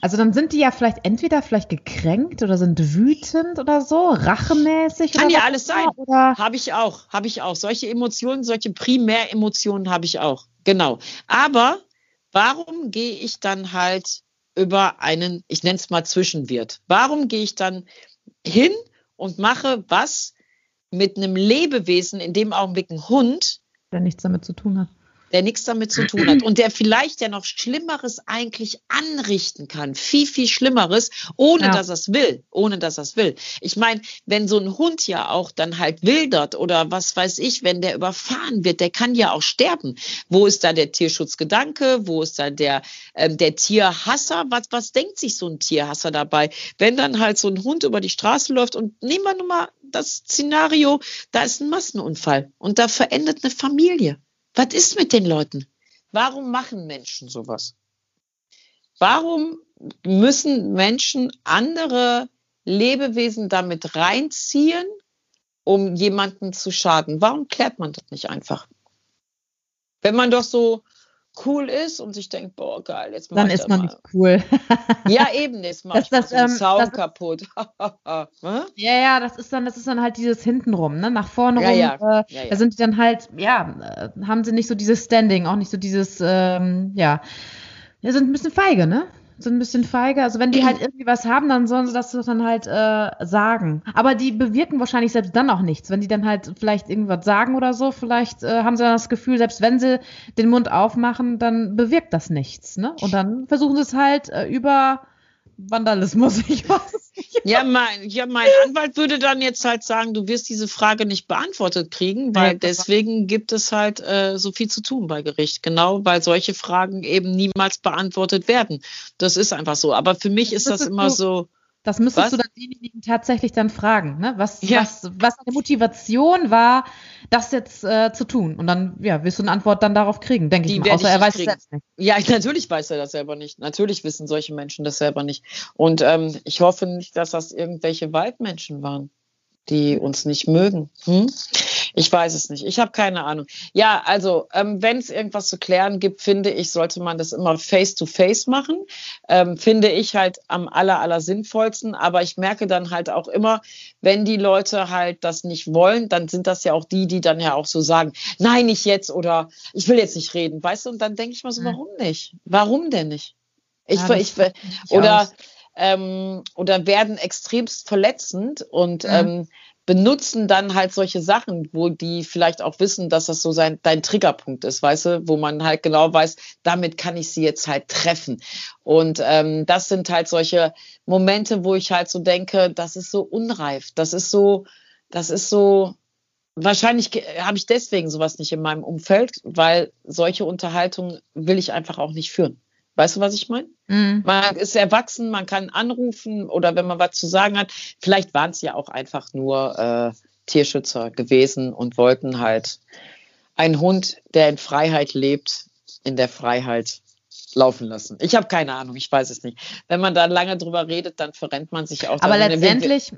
Also dann sind die ja vielleicht entweder vielleicht gekränkt oder sind wütend oder so, rachemäßig. Kann ja alles sein. Habe ich auch, habe ich auch. Solche Emotionen, solche Primäremotionen habe ich auch. Genau. Aber warum gehe ich dann halt über einen, ich nenne es mal Zwischenwirt? Warum gehe ich dann hin und mache was mit einem Lebewesen, in dem Augenblick ein Hund, der nichts damit zu tun hat. Der nichts damit zu tun hat und der vielleicht ja noch Schlimmeres eigentlich anrichten kann, viel, viel Schlimmeres, ohne Ja. dass er es will, ohne dass er es will. Ich meine, wenn so ein Hund ja auch dann halt wildert oder was weiß ich, wenn der überfahren wird, der kann ja auch sterben. Wo ist da der Tierschutzgedanke? Wo ist da der, ähm, der Tierhasser? Was, was denkt sich so ein Tierhasser dabei? Wenn dann halt so ein Hund über die Straße läuft und nehmen wir nun mal das Szenario, da ist ein Massenunfall und da verendet eine Familie. Was ist mit den Leuten? Warum machen Menschen sowas? Warum müssen Menschen andere Lebewesen damit reinziehen, um jemanden zu schaden? Warum klärt man das nicht einfach? Wenn man doch so cool ist und sich denkt, boah, geil, jetzt mach Dann ich ist das man mal. nicht cool. Ja, eben, jetzt mach Das- das, so ähm, Zaun das ist- kaputt. Ja, ja, das ist dann, das ist dann halt dieses hintenrum, ne? Nach vorne Ja, rum. ja. Äh, ja. Da sind die dann halt, ja, äh, haben sie nicht so dieses Standing, auch nicht so dieses, ähm, ja, ja, sind ein bisschen feige, ne? Sind ein bisschen feige. Also wenn die halt irgendwie was haben, dann sollen sie das dann halt äh, sagen. Aber die bewirken wahrscheinlich selbst dann auch nichts. Wenn die dann halt vielleicht irgendwas sagen oder so, vielleicht äh, haben sie dann das Gefühl, selbst wenn sie den Mund aufmachen, dann bewirkt das nichts, ne? Und dann versuchen sie es halt äh, über Vandalismus. Ich weiß. Ja, mein, ja, mein Anwalt würde dann jetzt halt sagen, du wirst diese Frage nicht beantwortet kriegen, weil deswegen gibt es halt äh, so viel zu tun bei Gericht. Genau, weil solche Fragen eben niemals beantwortet werden. Das ist einfach so. Aber für mich ist das immer so, Das müsstest Was? du dann denjenigen tatsächlich dann fragen, ne? was, Ja. was, was eine Motivation war, das jetzt äh, zu tun. Und dann ja, wirst du eine Antwort dann darauf kriegen, denke ich mal. Außer ich er weiß es selbst nicht. Ja, natürlich weiß er das selber nicht. Natürlich wissen solche Menschen das selber nicht. Und ähm, ich hoffe nicht, dass das irgendwelche Waldmenschen waren, die uns nicht mögen. Hm? Ich weiß es nicht. Ich habe keine Ahnung. Ja, also ähm, wenn es irgendwas zu klären gibt, finde ich, sollte man das immer face-to-face machen. Ähm, finde ich halt am aller, aller sinnvollsten. Aber ich merke dann halt auch immer, wenn die Leute halt das nicht wollen, dann sind das ja auch die, die dann ja auch so sagen, nein, nicht jetzt oder ich will jetzt nicht reden, weißt du? Und dann denke ich mal so, Mhm. warum nicht? Warum denn nicht? Ich, Ja, ich, ich oder ähm, oder werden extremst verletzend und Mhm. ähm, benutzen dann halt solche Sachen, wo die vielleicht auch wissen, dass das so sein dein Triggerpunkt ist, weißt du, wo man halt genau weiß, damit kann ich sie jetzt halt treffen. Und ähm, das sind halt solche Momente, wo ich halt so denke, das ist so unreif, das ist so, das ist so. Wahrscheinlich habe ich deswegen sowas nicht in meinem Umfeld, weil solche Unterhaltungen will ich einfach auch nicht führen. Weißt du, was ich meine? Mhm. Man ist erwachsen, man kann anrufen oder wenn man was zu sagen hat. Vielleicht waren es ja auch einfach nur äh, Tierschützer gewesen und wollten halt einen Hund, der in Freiheit lebt, in der Freiheit laufen lassen. Ich habe keine Ahnung, ich weiß es nicht. Wenn man da lange drüber redet, dann verrennt man sich auch. Aber letztendlich.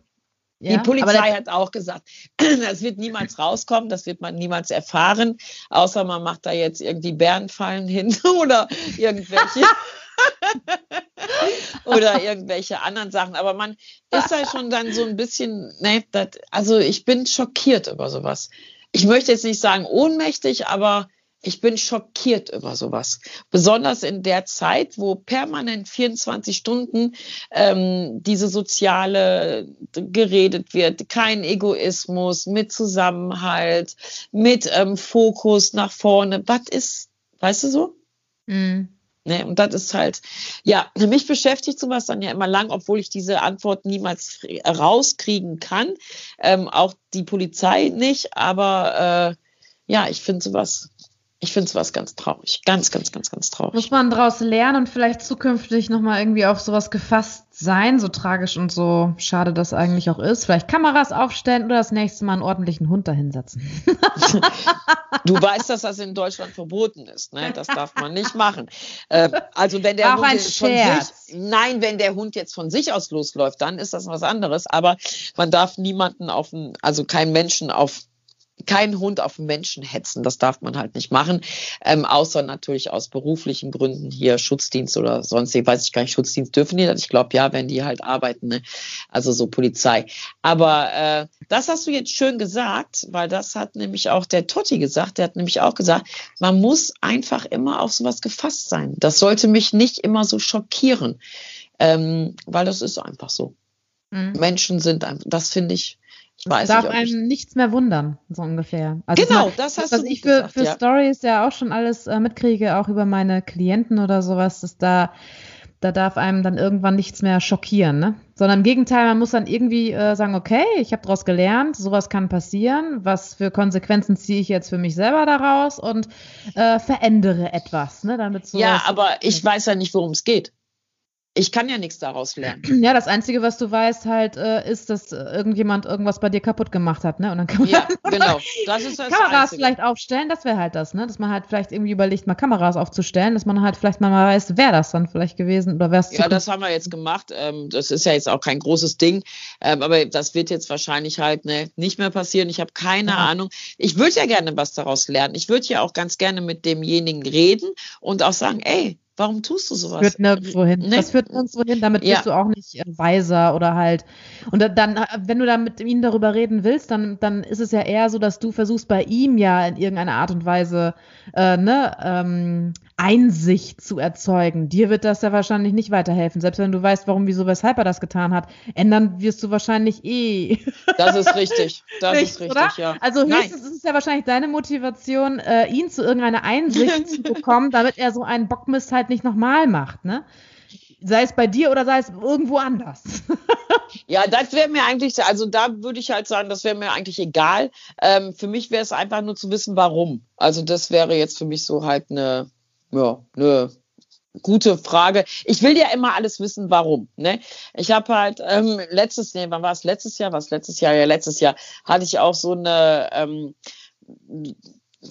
Die ja, Polizei hat auch gesagt, das wird niemals rauskommen, das wird man niemals erfahren, außer man macht da jetzt irgendwie Bärenfallen hin oder irgendwelche oder irgendwelche anderen Sachen. Aber man ist da schon dann so ein bisschen, ne, das, also ich bin schockiert über sowas. Ich möchte jetzt nicht sagen ohnmächtig, aber ich bin schockiert über sowas. Besonders in der Zeit, wo permanent 24 Stunden ähm, diese soziale geredet wird, kein Egoismus, mit Zusammenhalt, mit ähm, Fokus nach vorne. Was ist, weißt du so? Mhm. Ne, und das ist halt, ja, mich beschäftigt sowas dann ja immer lang, obwohl ich diese Antwort niemals rauskriegen kann. Ähm, auch die Polizei nicht, aber äh, ja, ich finde sowas, ich finde sowas ganz traurig. Ganz, ganz, ganz, ganz traurig. Muss man daraus lernen und vielleicht zukünftig nochmal irgendwie auf sowas gefasst sein, so tragisch und so schade das eigentlich auch ist. Vielleicht Kameras aufstellen oder das nächste Mal einen ordentlichen Hund dahinsetzen. Du weißt, dass das in Deutschland verboten ist, ne? Das darf man nicht machen. Äh, also wenn der auch Hund ein jetzt von Scherz. sich, nein, wenn der Hund jetzt von sich aus losläuft, dann ist das was anderes. Aber man darf niemanden auf, also keinen Menschen auf keinen Hund auf Menschen hetzen, das darf man halt nicht machen, ähm, außer natürlich aus beruflichen Gründen hier Schutzdienst oder sonst, ich weiß ich gar nicht, Schutzdienst dürfen die das? Ich glaube ja, wenn die halt arbeiten, ne? also so Polizei. Aber äh, das hast du jetzt schön gesagt, weil das hat nämlich auch der Totti gesagt, der hat nämlich auch gesagt, man muss einfach immer auf sowas gefasst sein. Das sollte mich nicht immer so schockieren, ähm, weil das ist einfach so. Mhm. Menschen sind einfach, das finde ich weiß Darf ich, einem nichts mehr wundern, so ungefähr. Also Genau, mal, das hast was du ich für, gesagt, für ja. Stories ja auch schon alles äh, mitkriege, auch über meine Klienten oder sowas, dass da da darf einem dann irgendwann nichts mehr schockieren, ne? Sondern im Gegenteil, man muss dann irgendwie äh, sagen, okay, ich habe daraus gelernt, sowas kann passieren, was für Konsequenzen ziehe ich jetzt für mich selber daraus und äh, verändere etwas, ne? Damit ja, aber ich weiß ja nicht, worum es geht. Ich kann ja nichts daraus lernen. Ja, das Einzige, was du weißt halt, äh, ist, dass äh, irgendjemand irgendwas bei dir kaputt gemacht hat, ne? Und dann kann man Ja, genau. Das ist das Kameras Einzige. vielleicht aufstellen, das wäre halt das, ne? Dass man halt vielleicht irgendwie überlegt, mal Kameras aufzustellen, dass man halt vielleicht mal weiß, wer das dann vielleicht gewesen oder wer es Ja, das haben wir jetzt gemacht. Ähm, das ist ja jetzt auch kein großes Ding, ähm, aber das wird jetzt wahrscheinlich halt ne, nicht mehr passieren. Ich habe keine Ja. Ahnung. Ich würde ja gerne was daraus lernen. Ich würde ja auch ganz gerne mit demjenigen reden und auch sagen, ey, warum tust du sowas? führt nirgendwo hin. Ne? Das führt nirgendwo hin, damit Ja. bist du auch nicht äh, weiser oder halt. Und da- dann, äh, wenn du dann mit ihnen darüber reden willst, dann, dann ist es ja eher so, dass du versuchst, bei ihm ja in irgendeiner Art und Weise äh, ne, ähm, Einsicht zu erzeugen. Dir wird das ja wahrscheinlich nicht weiterhelfen. Selbst wenn du weißt, warum, wieso, weshalb er das getan hat, ändern wirst du wahrscheinlich eh. Das ist richtig. Das Nicht, ist richtig, oder? ja. Also Nein. höchstens ist es ja wahrscheinlich deine Motivation, äh, ihn zu irgendeiner Einsicht zu bekommen, damit er so einen Bockmist halt nicht nochmal macht, ne? Sei es bei dir oder sei es irgendwo anders. Ja, das wäre mir eigentlich, also da würde ich halt sagen, das wäre mir eigentlich egal. Ähm, für mich wäre es einfach nur zu wissen, warum. Also das wäre jetzt für mich so halt eine, ja, eine gute Frage. Ich will ja immer alles wissen, warum. Ne? Ich habe halt ähm, letztes, nee, wann war es letztes Jahr? Was letztes Jahr? Ja, letztes Jahr hatte ich auch so eine ähm,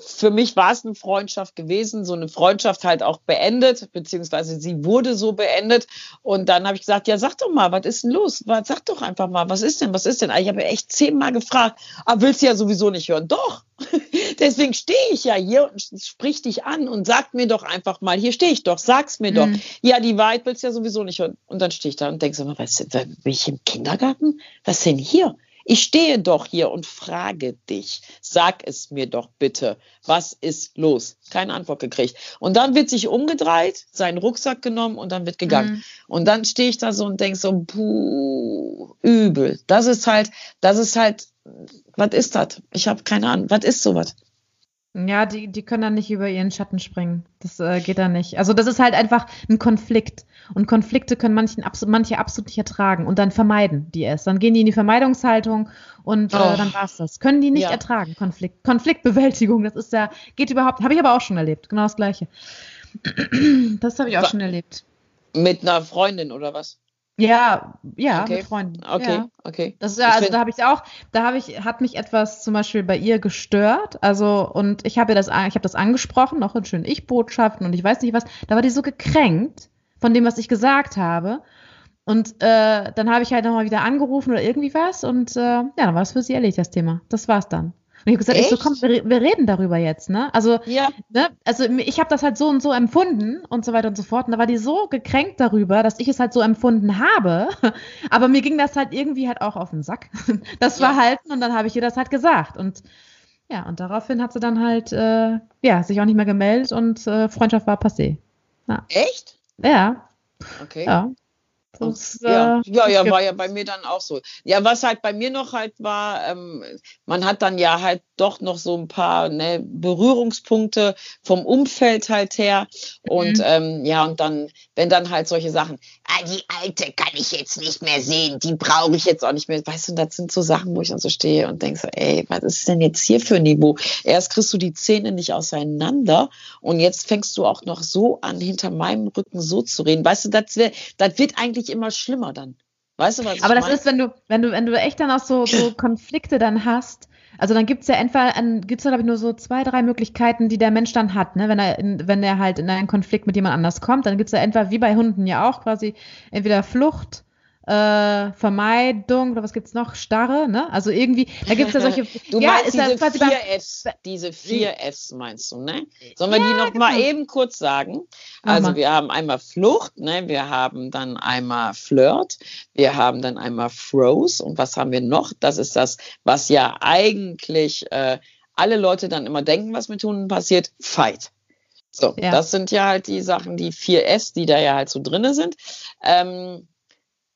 für mich war es eine Freundschaft gewesen, so eine Freundschaft halt auch beendet, beziehungsweise sie wurde so beendet. Und dann habe ich gesagt, ja, sag doch mal, was ist denn los? Sag doch einfach mal, was ist denn, was ist denn? Ich habe echt zehnmal gefragt, aber willst du ja sowieso nicht hören. Doch, deswegen stehe ich ja hier und sprich dich an und sag mir doch einfach mal, hier stehe ich doch, sag's mir mhm. doch. Ja, die Wahrheit willst du ja sowieso nicht hören. Und dann stehe ich da und denke so, was, bin ich im Kindergarten? Was denn hier? Ich stehe doch hier und frage dich, sag es mir doch bitte, was ist los? Keine Antwort gekriegt. Und dann wird sich umgedreht, seinen Rucksack genommen und dann wird gegangen. Mhm. Und dann stehe ich da so und denke so, puh, übel. Das ist halt, das ist halt, was ist das? Ich habe keine Ahnung, was ist sowas? Ja, die, die können dann nicht über ihren Schatten springen. Das äh, geht dann nicht. Also das ist halt einfach ein Konflikt. Und Konflikte können manchen absolut, manche absolut nicht ertragen und dann vermeiden die es. Dann gehen die in die Vermeidungshaltung und äh, oh. dann war's das. Können die nicht ja. ertragen, Konflikt. Konfliktbewältigung, das ist ja, geht überhaupt, habe ich aber auch schon erlebt. Genau das Gleiche. Das habe ich auch schon erlebt. Mit einer Freundin oder was? Ja, ja, okay. mit Freunden. Okay, ja. okay. Das ist ja, also da habe ich auch, da habe ich, hat mich etwas zum Beispiel bei ihr gestört. Also, und ich habe ihr das, ich habe das angesprochen, noch in schönen Ich-Botschaften und ich weiß nicht was. Da war die so gekränkt von dem, was ich gesagt habe. Und äh, dann habe ich halt nochmal wieder angerufen oder irgendwie was und äh, ja, dann war es für sie erledigt, das Thema. Das war's dann. Und ich habe gesagt, ich so, komm, wir, wir, reden darüber jetzt, ne? Also, ja. ne? also ich habe das halt so und so empfunden und so weiter und so fort. Und da war die so gekränkt darüber, dass ich es halt so empfunden habe. Aber mir ging das halt irgendwie halt auch auf den Sack. Das ja. Verhalten und dann habe ich ihr das halt gesagt. Und ja, und daraufhin hat sie dann halt, äh, ja, sich auch nicht mehr gemeldet und äh, Freundschaft war passé. Ja. Echt? Ja. Okay. Ja. Das, ja, äh, ja, ja, war ja bei mir dann auch so. Ja, was halt bei mir noch halt war, ähm, man hat dann ja halt doch noch so ein paar ne, Berührungspunkte vom Umfeld halt her. Und mhm. ähm, ja, und dann, wenn dann halt solche Sachen, ah, die alte kann ich jetzt nicht mehr sehen, die brauche ich jetzt auch nicht mehr. Weißt du, das sind so Sachen, wo ich dann so stehe und denke so, ey, was ist denn jetzt hier für ein Niveau? Erst kriegst du die Zähne nicht auseinander und jetzt fängst du auch noch so an, hinter meinem Rücken so zu reden. Weißt du, das, wär, das wird eigentlich immer schlimmer dann. Weißt du, was Aber das mein? ist, wenn du, wenn du, wenn du echt dann auch so, so Konflikte dann hast, also dann gibt's ja entweder, gibt's da glaube ich nur so zwei, drei Möglichkeiten, die der Mensch dann hat, ne? Wenn er, in, wenn er halt in einen Konflikt mit jemand anders kommt, dann gibt's ja entweder wie bei Hunden ja auch quasi entweder Flucht, äh, Vermeidung oder was gibt's noch? Starre, ne? Also irgendwie, da gibt's ja solche. du ja, meinst diese vier Fs, diese vier Fs meinst du, ne? Sollen wir ja, die noch genau. mal eben kurz sagen? Also wir haben einmal Flucht, ne? Wir haben dann einmal Flirt, wir haben dann einmal Froze und was haben wir noch? Das ist das, was ja eigentlich äh, alle Leute dann immer denken, was mit Hunden passiert. Fight. So, ja. das sind ja halt die Sachen, die vier S, die da ja halt so drinne sind. Ähm,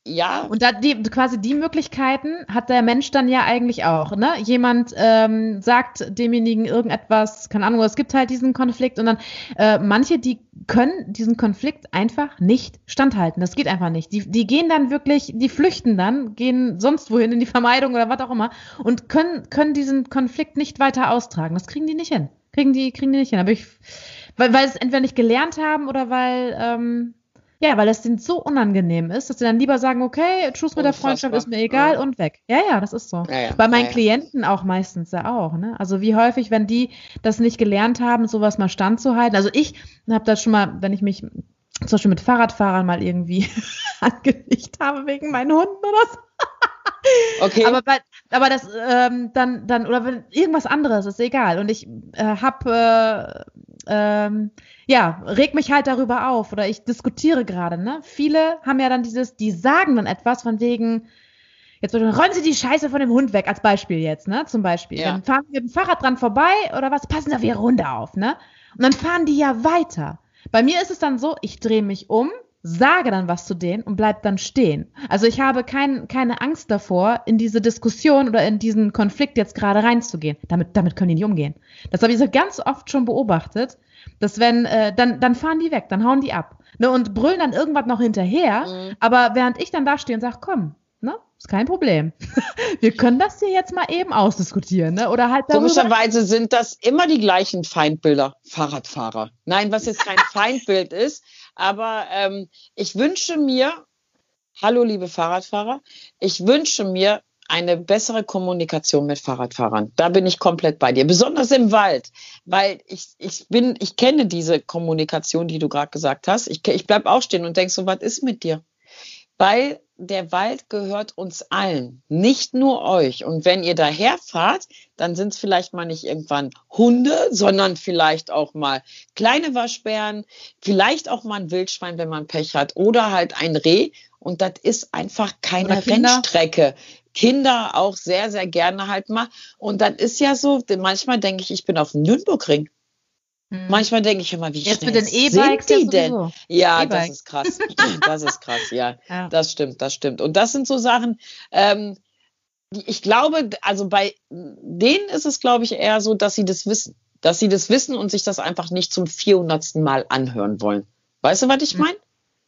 ja. Und da die, quasi die Möglichkeiten hat der Mensch dann ja eigentlich auch. Ne? Jemand ähm, sagt demjenigen irgendetwas, keine Ahnung, es gibt halt diesen Konflikt und dann äh, manche, die können diesen Konflikt einfach nicht standhalten. Das geht einfach nicht. Die, die gehen dann wirklich, die flüchten dann, gehen sonst wohin in die Vermeidung oder was auch immer und können, können diesen Konflikt nicht weiter austragen. Das kriegen die nicht hin. Kriegen die, kriegen die nicht hin. Aber ich, weil, weil sie es entweder nicht gelernt haben oder weil ähm, ja, weil es denen so unangenehm ist, dass sie dann lieber sagen, okay, Schluss mit der Freundschaft ist mir egal ja. und weg. Ja, ja, das ist so. Ja, ja. Bei meinen Klienten auch meistens ja auch. Ne? Also wie häufig, wenn die das nicht gelernt haben, sowas mal standzuhalten. Also ich habe das schon mal, wenn ich mich zum Beispiel mit Fahrradfahrern mal irgendwie angelegt habe wegen meinen Hunden oder so. Okay. Aber, bei, aber das ähm, dann, dann, oder irgendwas anderes, ist egal. Und ich äh, habe äh, ähm, ja, reg mich halt darüber auf oder ich diskutiere gerade, ne? Viele haben ja dann dieses, die sagen dann etwas von wegen, jetzt räumen Sie die Scheiße von dem Hund weg, als Beispiel jetzt, ne? Zum Beispiel. Ja. Dann fahren wir mit dem Fahrrad dran vorbei oder was, passen Sie auf Ihre Hunde auf, ne? Und dann fahren die ja weiter. Bei mir ist es dann so, ich drehe mich um, sage dann was zu denen und bleib dann stehen. Also ich habe kein, keine Angst davor, in diese Diskussion oder in diesen Konflikt jetzt gerade reinzugehen. Damit, damit können die nicht umgehen. Das habe ich so ganz oft schon beobachtet, dass wenn, äh, dann, dann fahren die weg, dann hauen die ab. Ne, und brüllen dann irgendwas noch hinterher. Mhm. Aber während ich dann da stehe und sage, komm, ne, ist kein Problem. Wir können das hier jetzt mal eben ausdiskutieren, ne? Oder halt darüber. Komischerweise sind das immer die gleichen Feindbilder, Fahrradfahrer. Nein, was jetzt kein Feindbild ist, Aber ähm, ich wünsche mir, hallo liebe Fahrradfahrer, ich wünsche mir eine bessere Kommunikation mit Fahrradfahrern. Da bin ich komplett bei dir, besonders im Wald, weil ich, ich bin, ich kenne diese Kommunikation, die du gerade gesagt hast. Ich, ich bleib auch stehen und denk so, was ist mit dir? Weil der Wald gehört uns allen, nicht nur euch. Und wenn ihr daherfahrt, dann sind es vielleicht mal nicht irgendwann Hunde, sondern vielleicht auch mal kleine Waschbären, vielleicht auch mal ein Wildschwein, wenn man Pech hat, oder halt ein Reh. Und das ist einfach keine Rennstrecke. Kinder auch sehr, sehr gerne halt mal. Und dann ist ja so, manchmal denke ich, ich bin auf dem Nürnbergring. Hm. Manchmal denke ich immer, wie Jetzt schnell mit den E-Bikes sind die denn? Ja, e das ist krass. Das ist krass, ja. ja. Das stimmt, das stimmt. Und das sind so Sachen, ähm, ich glaube, also bei denen ist es, glaube ich, eher so, dass sie das wissen. Dass sie das wissen und sich das einfach nicht zum 400. Mal anhören wollen. Weißt du, was ich hm. meine?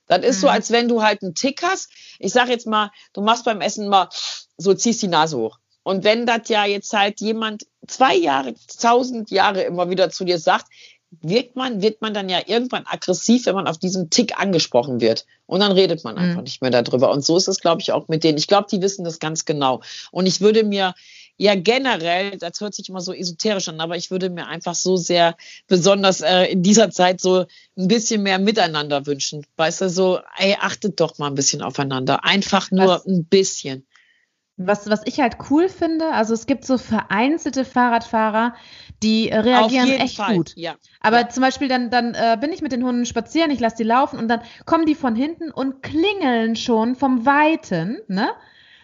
Das ist so, hm. als wenn du halt einen Tick hast. Ich sag jetzt mal, du machst beim Essen mal so, ziehst die Nase hoch. Und wenn das ja jetzt halt jemand zwei Jahre, tausend Jahre immer wieder zu dir sagt, wirkt man, wird man dann ja irgendwann aggressiv, wenn man auf diesen Tick angesprochen wird. Und dann redet man einfach mhm. nicht mehr darüber. Und so ist es, glaube ich, auch mit denen. Ich glaube, die wissen das ganz genau. Und ich würde mir ja generell, das hört sich immer so esoterisch an, aber ich würde mir einfach so sehr, besonders äh, in dieser Zeit, so ein bisschen mehr miteinander wünschen. Weißt du, so, ey, achtet doch mal ein bisschen aufeinander. Einfach nur Was? ein bisschen. Was, was ich halt cool finde, also es gibt so vereinzelte Fahrradfahrer, die äh, reagieren echt Fall. gut. Ja. Aber ja. zum Beispiel dann, dann äh, bin ich mit den Hunden spazieren, ich lasse die laufen und dann kommen die von hinten und klingeln schon vom Weiten, ne?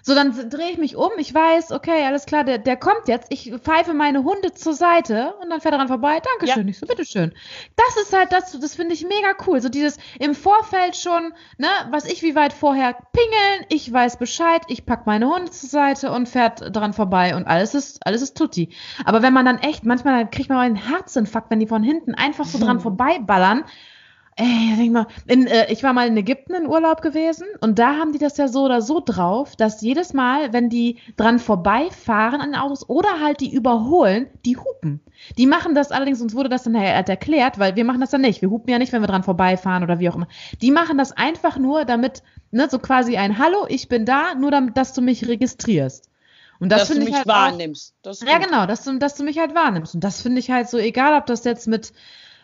So, dann drehe ich mich um, ich weiß, okay, alles klar, der, der kommt jetzt, ich pfeife meine Hunde zur Seite und dann fährt er dran vorbei, Dankeschön, ja. ich so, bitteschön. Das ist halt das, das finde ich mega cool. So dieses im Vorfeld schon, ne, was ich wie weit vorher pingeln, ich weiß Bescheid, ich pack meine Hunde zur Seite und fährt dran vorbei und alles ist, alles ist tutti. Aber wenn man dann echt, manchmal kriegt man einen Herzinfarkt, wenn die von hinten einfach so dran hm. vorbeiballern Ey, denk mal, in, äh, ich war mal in Ägypten in Urlaub gewesen und da haben die das ja so oder so drauf, dass jedes Mal, wenn die dran vorbeifahren an den Autos oder halt die überholen, die hupen. Die machen das allerdings, uns wurde das dann halt erklärt, weil wir machen das dann nicht. Wir hupen ja nicht, wenn wir dran vorbeifahren oder wie auch immer. Die machen das einfach nur, damit, ne, so quasi ein Hallo, ich bin da, nur damit, dass du mich registrierst. Und das finde ich halt wahrnimmst. Auch, ja, genau, dass du, dass du mich halt wahrnimmst. Und das finde ich halt so, egal ob das jetzt mit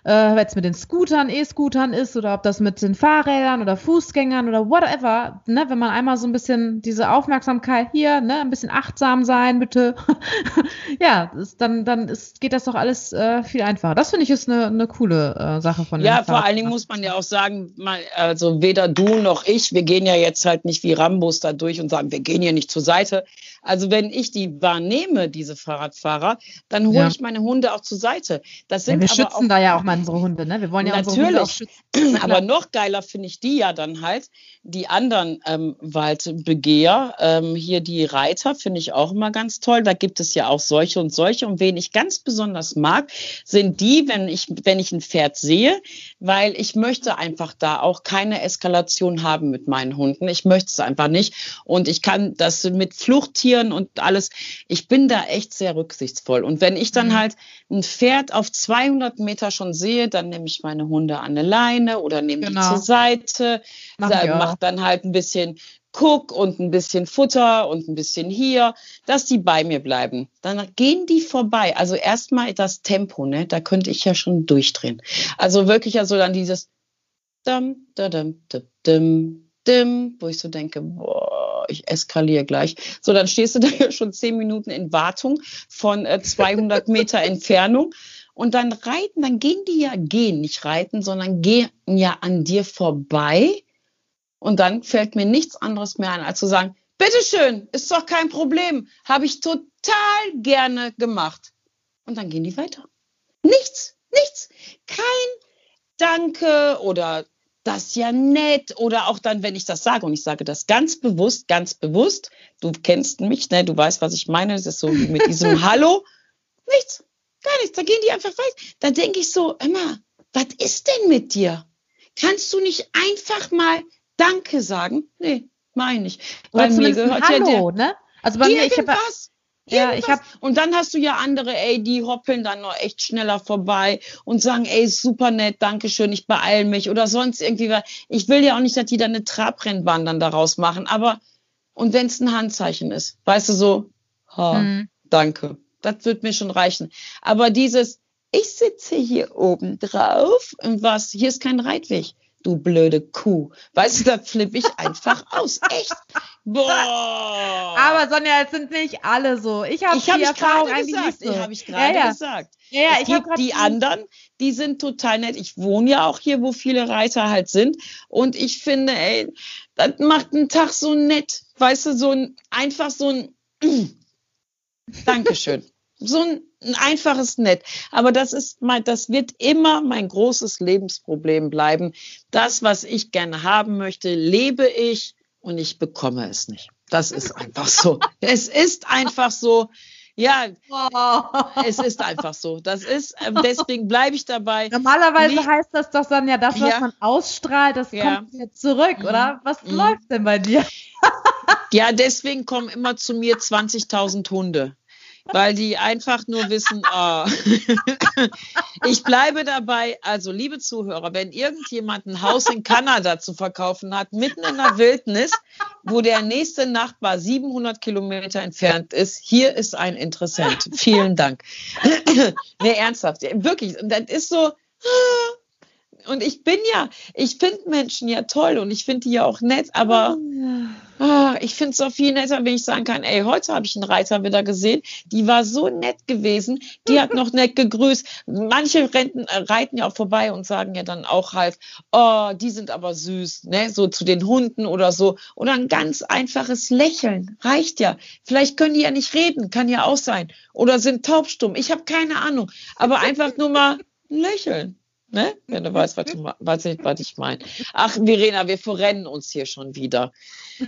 äh, jetzt mit den Scootern, E-Scootern ist oder ob das mit den Fahrrädern oder Fußgängern oder whatever, ne, wenn man einmal so ein bisschen diese Aufmerksamkeit hier, ne, ein bisschen achtsam sein, bitte. ja, ist, dann, dann ist, geht das doch alles äh, viel einfacher. Das finde ich ist eine, eine coole äh, Sache von Ja, vor allen Dingen muss man ja auch sagen, mal, also weder du noch ich, wir gehen ja jetzt halt nicht wie Rambos da durch und sagen, wir gehen hier nicht zur Seite. Also wenn ich die wahrnehme, diese Fahrradfahrer, dann hole ja. ich meine Hunde auch zur Seite. Das sind ja, wir schützen auch, da ja auch mal unsere Hunde, ne? Wir wollen ja natürlich, unsere Hunde auch schützen. Aber noch geiler finde ich die ja dann halt, die anderen ähm, Waldbegeher, ähm, hier die Reiter, finde ich auch immer ganz toll. Da gibt es ja auch solche und solche. Und wen ich ganz besonders mag, sind die, wenn ich, wenn ich ein Pferd sehe, weil ich möchte einfach da auch keine Eskalation haben mit meinen Hunden. Ich möchte es einfach nicht. Und ich kann das mit Fluchttieren und alles, ich bin da echt sehr rücksichtsvoll. Und wenn ich dann mhm. halt ein Pferd auf 200 Meter schon sehe, dann nehme ich meine Hunde an eine Leine oder nehme genau. die zur Seite, mach dann halt ein bisschen Cook und ein bisschen Futter und ein bisschen hier, dass die bei mir bleiben. Dann gehen die vorbei. Also erstmal das Tempo, ne? Da könnte ich ja schon durchdrehen. Also wirklich also dann dieses dum, dum, dum, dum, dum, wo ich so denke, boah, ich eskaliere gleich. So, dann stehst du da ja schon zehn Minuten in Wartung von äh, 200 Meter Entfernung. Und dann reiten, dann gehen die ja, gehen, nicht reiten, sondern gehen ja an dir vorbei und dann fällt mir nichts anderes mehr ein, als zu sagen, bitteschön, ist doch kein Problem, habe ich total gerne gemacht. Und dann gehen die weiter. Nichts, nichts. Kein Danke oder das ja nett oder auch dann, wenn ich das sage und ich sage das ganz bewusst, ganz bewusst, du kennst mich, ne, du weißt, was ich meine, das ist so mit diesem Hallo, nichts, gar nichts, da gehen die einfach weiter. Da denke ich so, immer, was ist denn mit dir? Kannst du nicht einfach mal Danke sagen? Nee, meine ich. Oder Weil mir gehört Hallo, ja der, ne? Also bei mir, ich habe Ja, ich hab, und dann hast du ja andere, ey, die hoppeln dann noch echt schneller vorbei und sagen, ey, super nett, danke schön, ich beeil mich oder sonst irgendwie was. Ich will ja auch nicht, dass die da eine Trabrennbahn dann daraus machen, aber und wenn es ein Handzeichen ist, weißt du so, ha, mhm. danke, das wird mir schon reichen. Aber dieses, ich sitze hier oben drauf und was, hier ist kein Reitweg du blöde Kuh. Weißt du, da flippe ich einfach aus. Echt. Boah. Aber Sonja, es sind nicht alle so. Ich habe hab die Erfahrung eigentlich gesagt. nicht so. Habe ich gerade ja, ja. gesagt. Ja, ja, es ich gibt die anderen, die sind total nett. Ich wohne ja auch hier, wo viele Reiter halt sind. Und ich finde, ey, das macht einen Tag so nett. Weißt du, so ein, einfach so ein, Dankeschön. So ein, ein einfaches Nett. Aber das ist mein, das wird immer mein großes Lebensproblem bleiben. Das, was ich gerne haben möchte, lebe ich und ich bekomme es nicht. Das ist einfach so. es ist einfach so. Ja, oh. es ist einfach so. Das ist, äh, deswegen bleibe ich dabei. Normalerweise Wie, heißt das doch dann ja, das, was ja. man ausstrahlt, das ja. kommt wieder zurück, mhm. oder? Was mhm. läuft denn bei dir? ja, deswegen kommen immer zu mir 20.000 Hunde weil die einfach nur wissen, oh. ich bleibe dabei. Also, liebe Zuhörer, wenn irgendjemand ein Haus in Kanada zu verkaufen hat, mitten in der Wildnis, wo der nächste Nachbar 700 Kilometer entfernt ist, hier ist ein Interessent. Vielen Dank. nee, ernsthaft, wirklich. Und das ist so, und ich bin ja, ich finde Menschen ja toll und ich finde die ja auch nett, aber oh, ich finde es so viel netter, wenn ich sagen kann, ey, heute habe ich einen Reiter wieder gesehen, die war so nett gewesen, die hat noch nett gegrüßt. Manche renten, äh, reiten ja auch vorbei und sagen ja dann auch halt, oh, die sind aber süß, ne, so zu den Hunden oder so. Oder ein ganz einfaches Lächeln reicht ja. Vielleicht können die ja nicht reden, kann ja auch sein. Oder sind taubstumm, ich habe keine Ahnung. Aber einfach nur mal lächeln. Ne? Wenn du weißt, was, du, was, ich, was ich meine. Ach, Verena, wir verrennen uns hier schon wieder.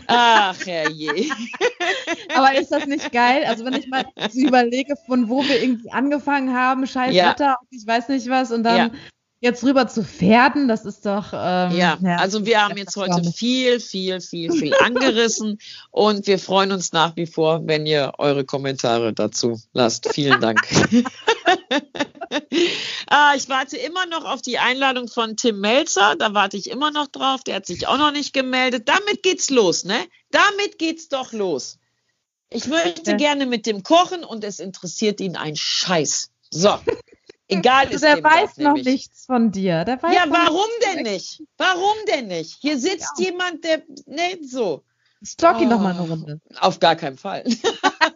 Ach, herrje. Aber ist das nicht geil? Also, wenn ich mal überlege, von wo wir irgendwie angefangen haben, scheiß ja. Wetter, ich weiß nicht was, und dann ja. jetzt rüber zu Pferden, das ist doch. Ähm, ja. ja, also wir haben jetzt heute viel, viel, viel, viel angerissen und wir freuen uns nach wie vor, wenn ihr eure Kommentare dazu lasst. Vielen Dank. ah, ich warte immer noch auf die Einladung von Tim Melzer. Da warte ich immer noch drauf. Der hat sich auch noch nicht gemeldet. Damit geht's los, ne? Damit geht's doch los. Ich möchte ja. gerne mit dem kochen und es interessiert ihn ein Scheiß. So. Egal ist Der weiß noch nämlich. nichts von dir. Ja, warum denn nicht? Warum denn nicht? Hier sitzt ja. jemand, der. Ne, so. Stalk ihn oh, doch mal eine Runde. Auf gar keinen Fall.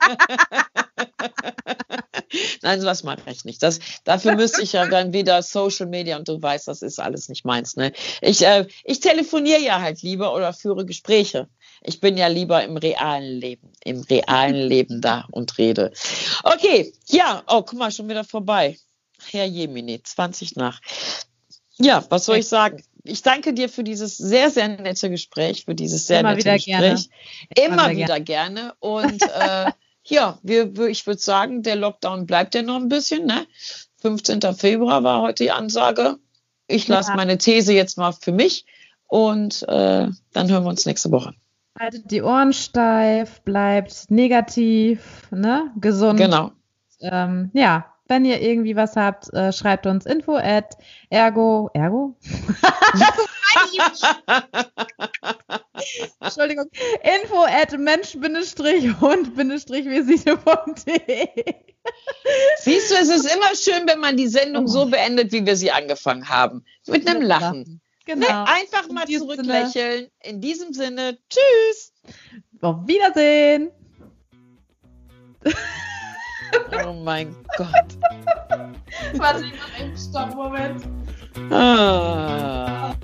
Nein, sowas mache ich nicht. Das, dafür müsste ich ja dann wieder Social Media und du weißt, das ist alles nicht meins. Ne? Ich, äh, ich telefoniere ja halt lieber oder führe Gespräche. Ich bin ja lieber im realen Leben, im realen Leben da und rede. Okay, ja, oh, guck mal, schon wieder vorbei. Herr Jemini, 20 nach. Ja, was soll ich sagen? Ich danke dir für dieses sehr, sehr nette Gespräch, für dieses sehr Immer nette Gespräch. Gerne. Immer, Immer wieder gerne. gerne. Und äh, ja, wir, ich würde sagen, der Lockdown bleibt ja noch ein bisschen. Ne? 15. Februar war heute die Ansage. Ich lasse ja. meine These jetzt mal für mich und äh, dann hören wir uns nächste Woche. Haltet die Ohren steif, bleibt negativ, ne? gesund. Genau. Ähm, ja, wenn ihr irgendwie was habt, äh, schreibt uns info at ergo, ergo? Entschuldigung, info at mensch-hund-visite.de Siehst du, es ist immer schön, wenn man die Sendung so oh. beendet, wie wir sie angefangen haben. Mit einem Lachen. Genau. Ne? Einfach mal zurücklächeln. In diesem Sinne, tschüss. Auf Wiedersehen. Oh mein Gott. Warte, ich mach einen Stopp-Moment. Ah.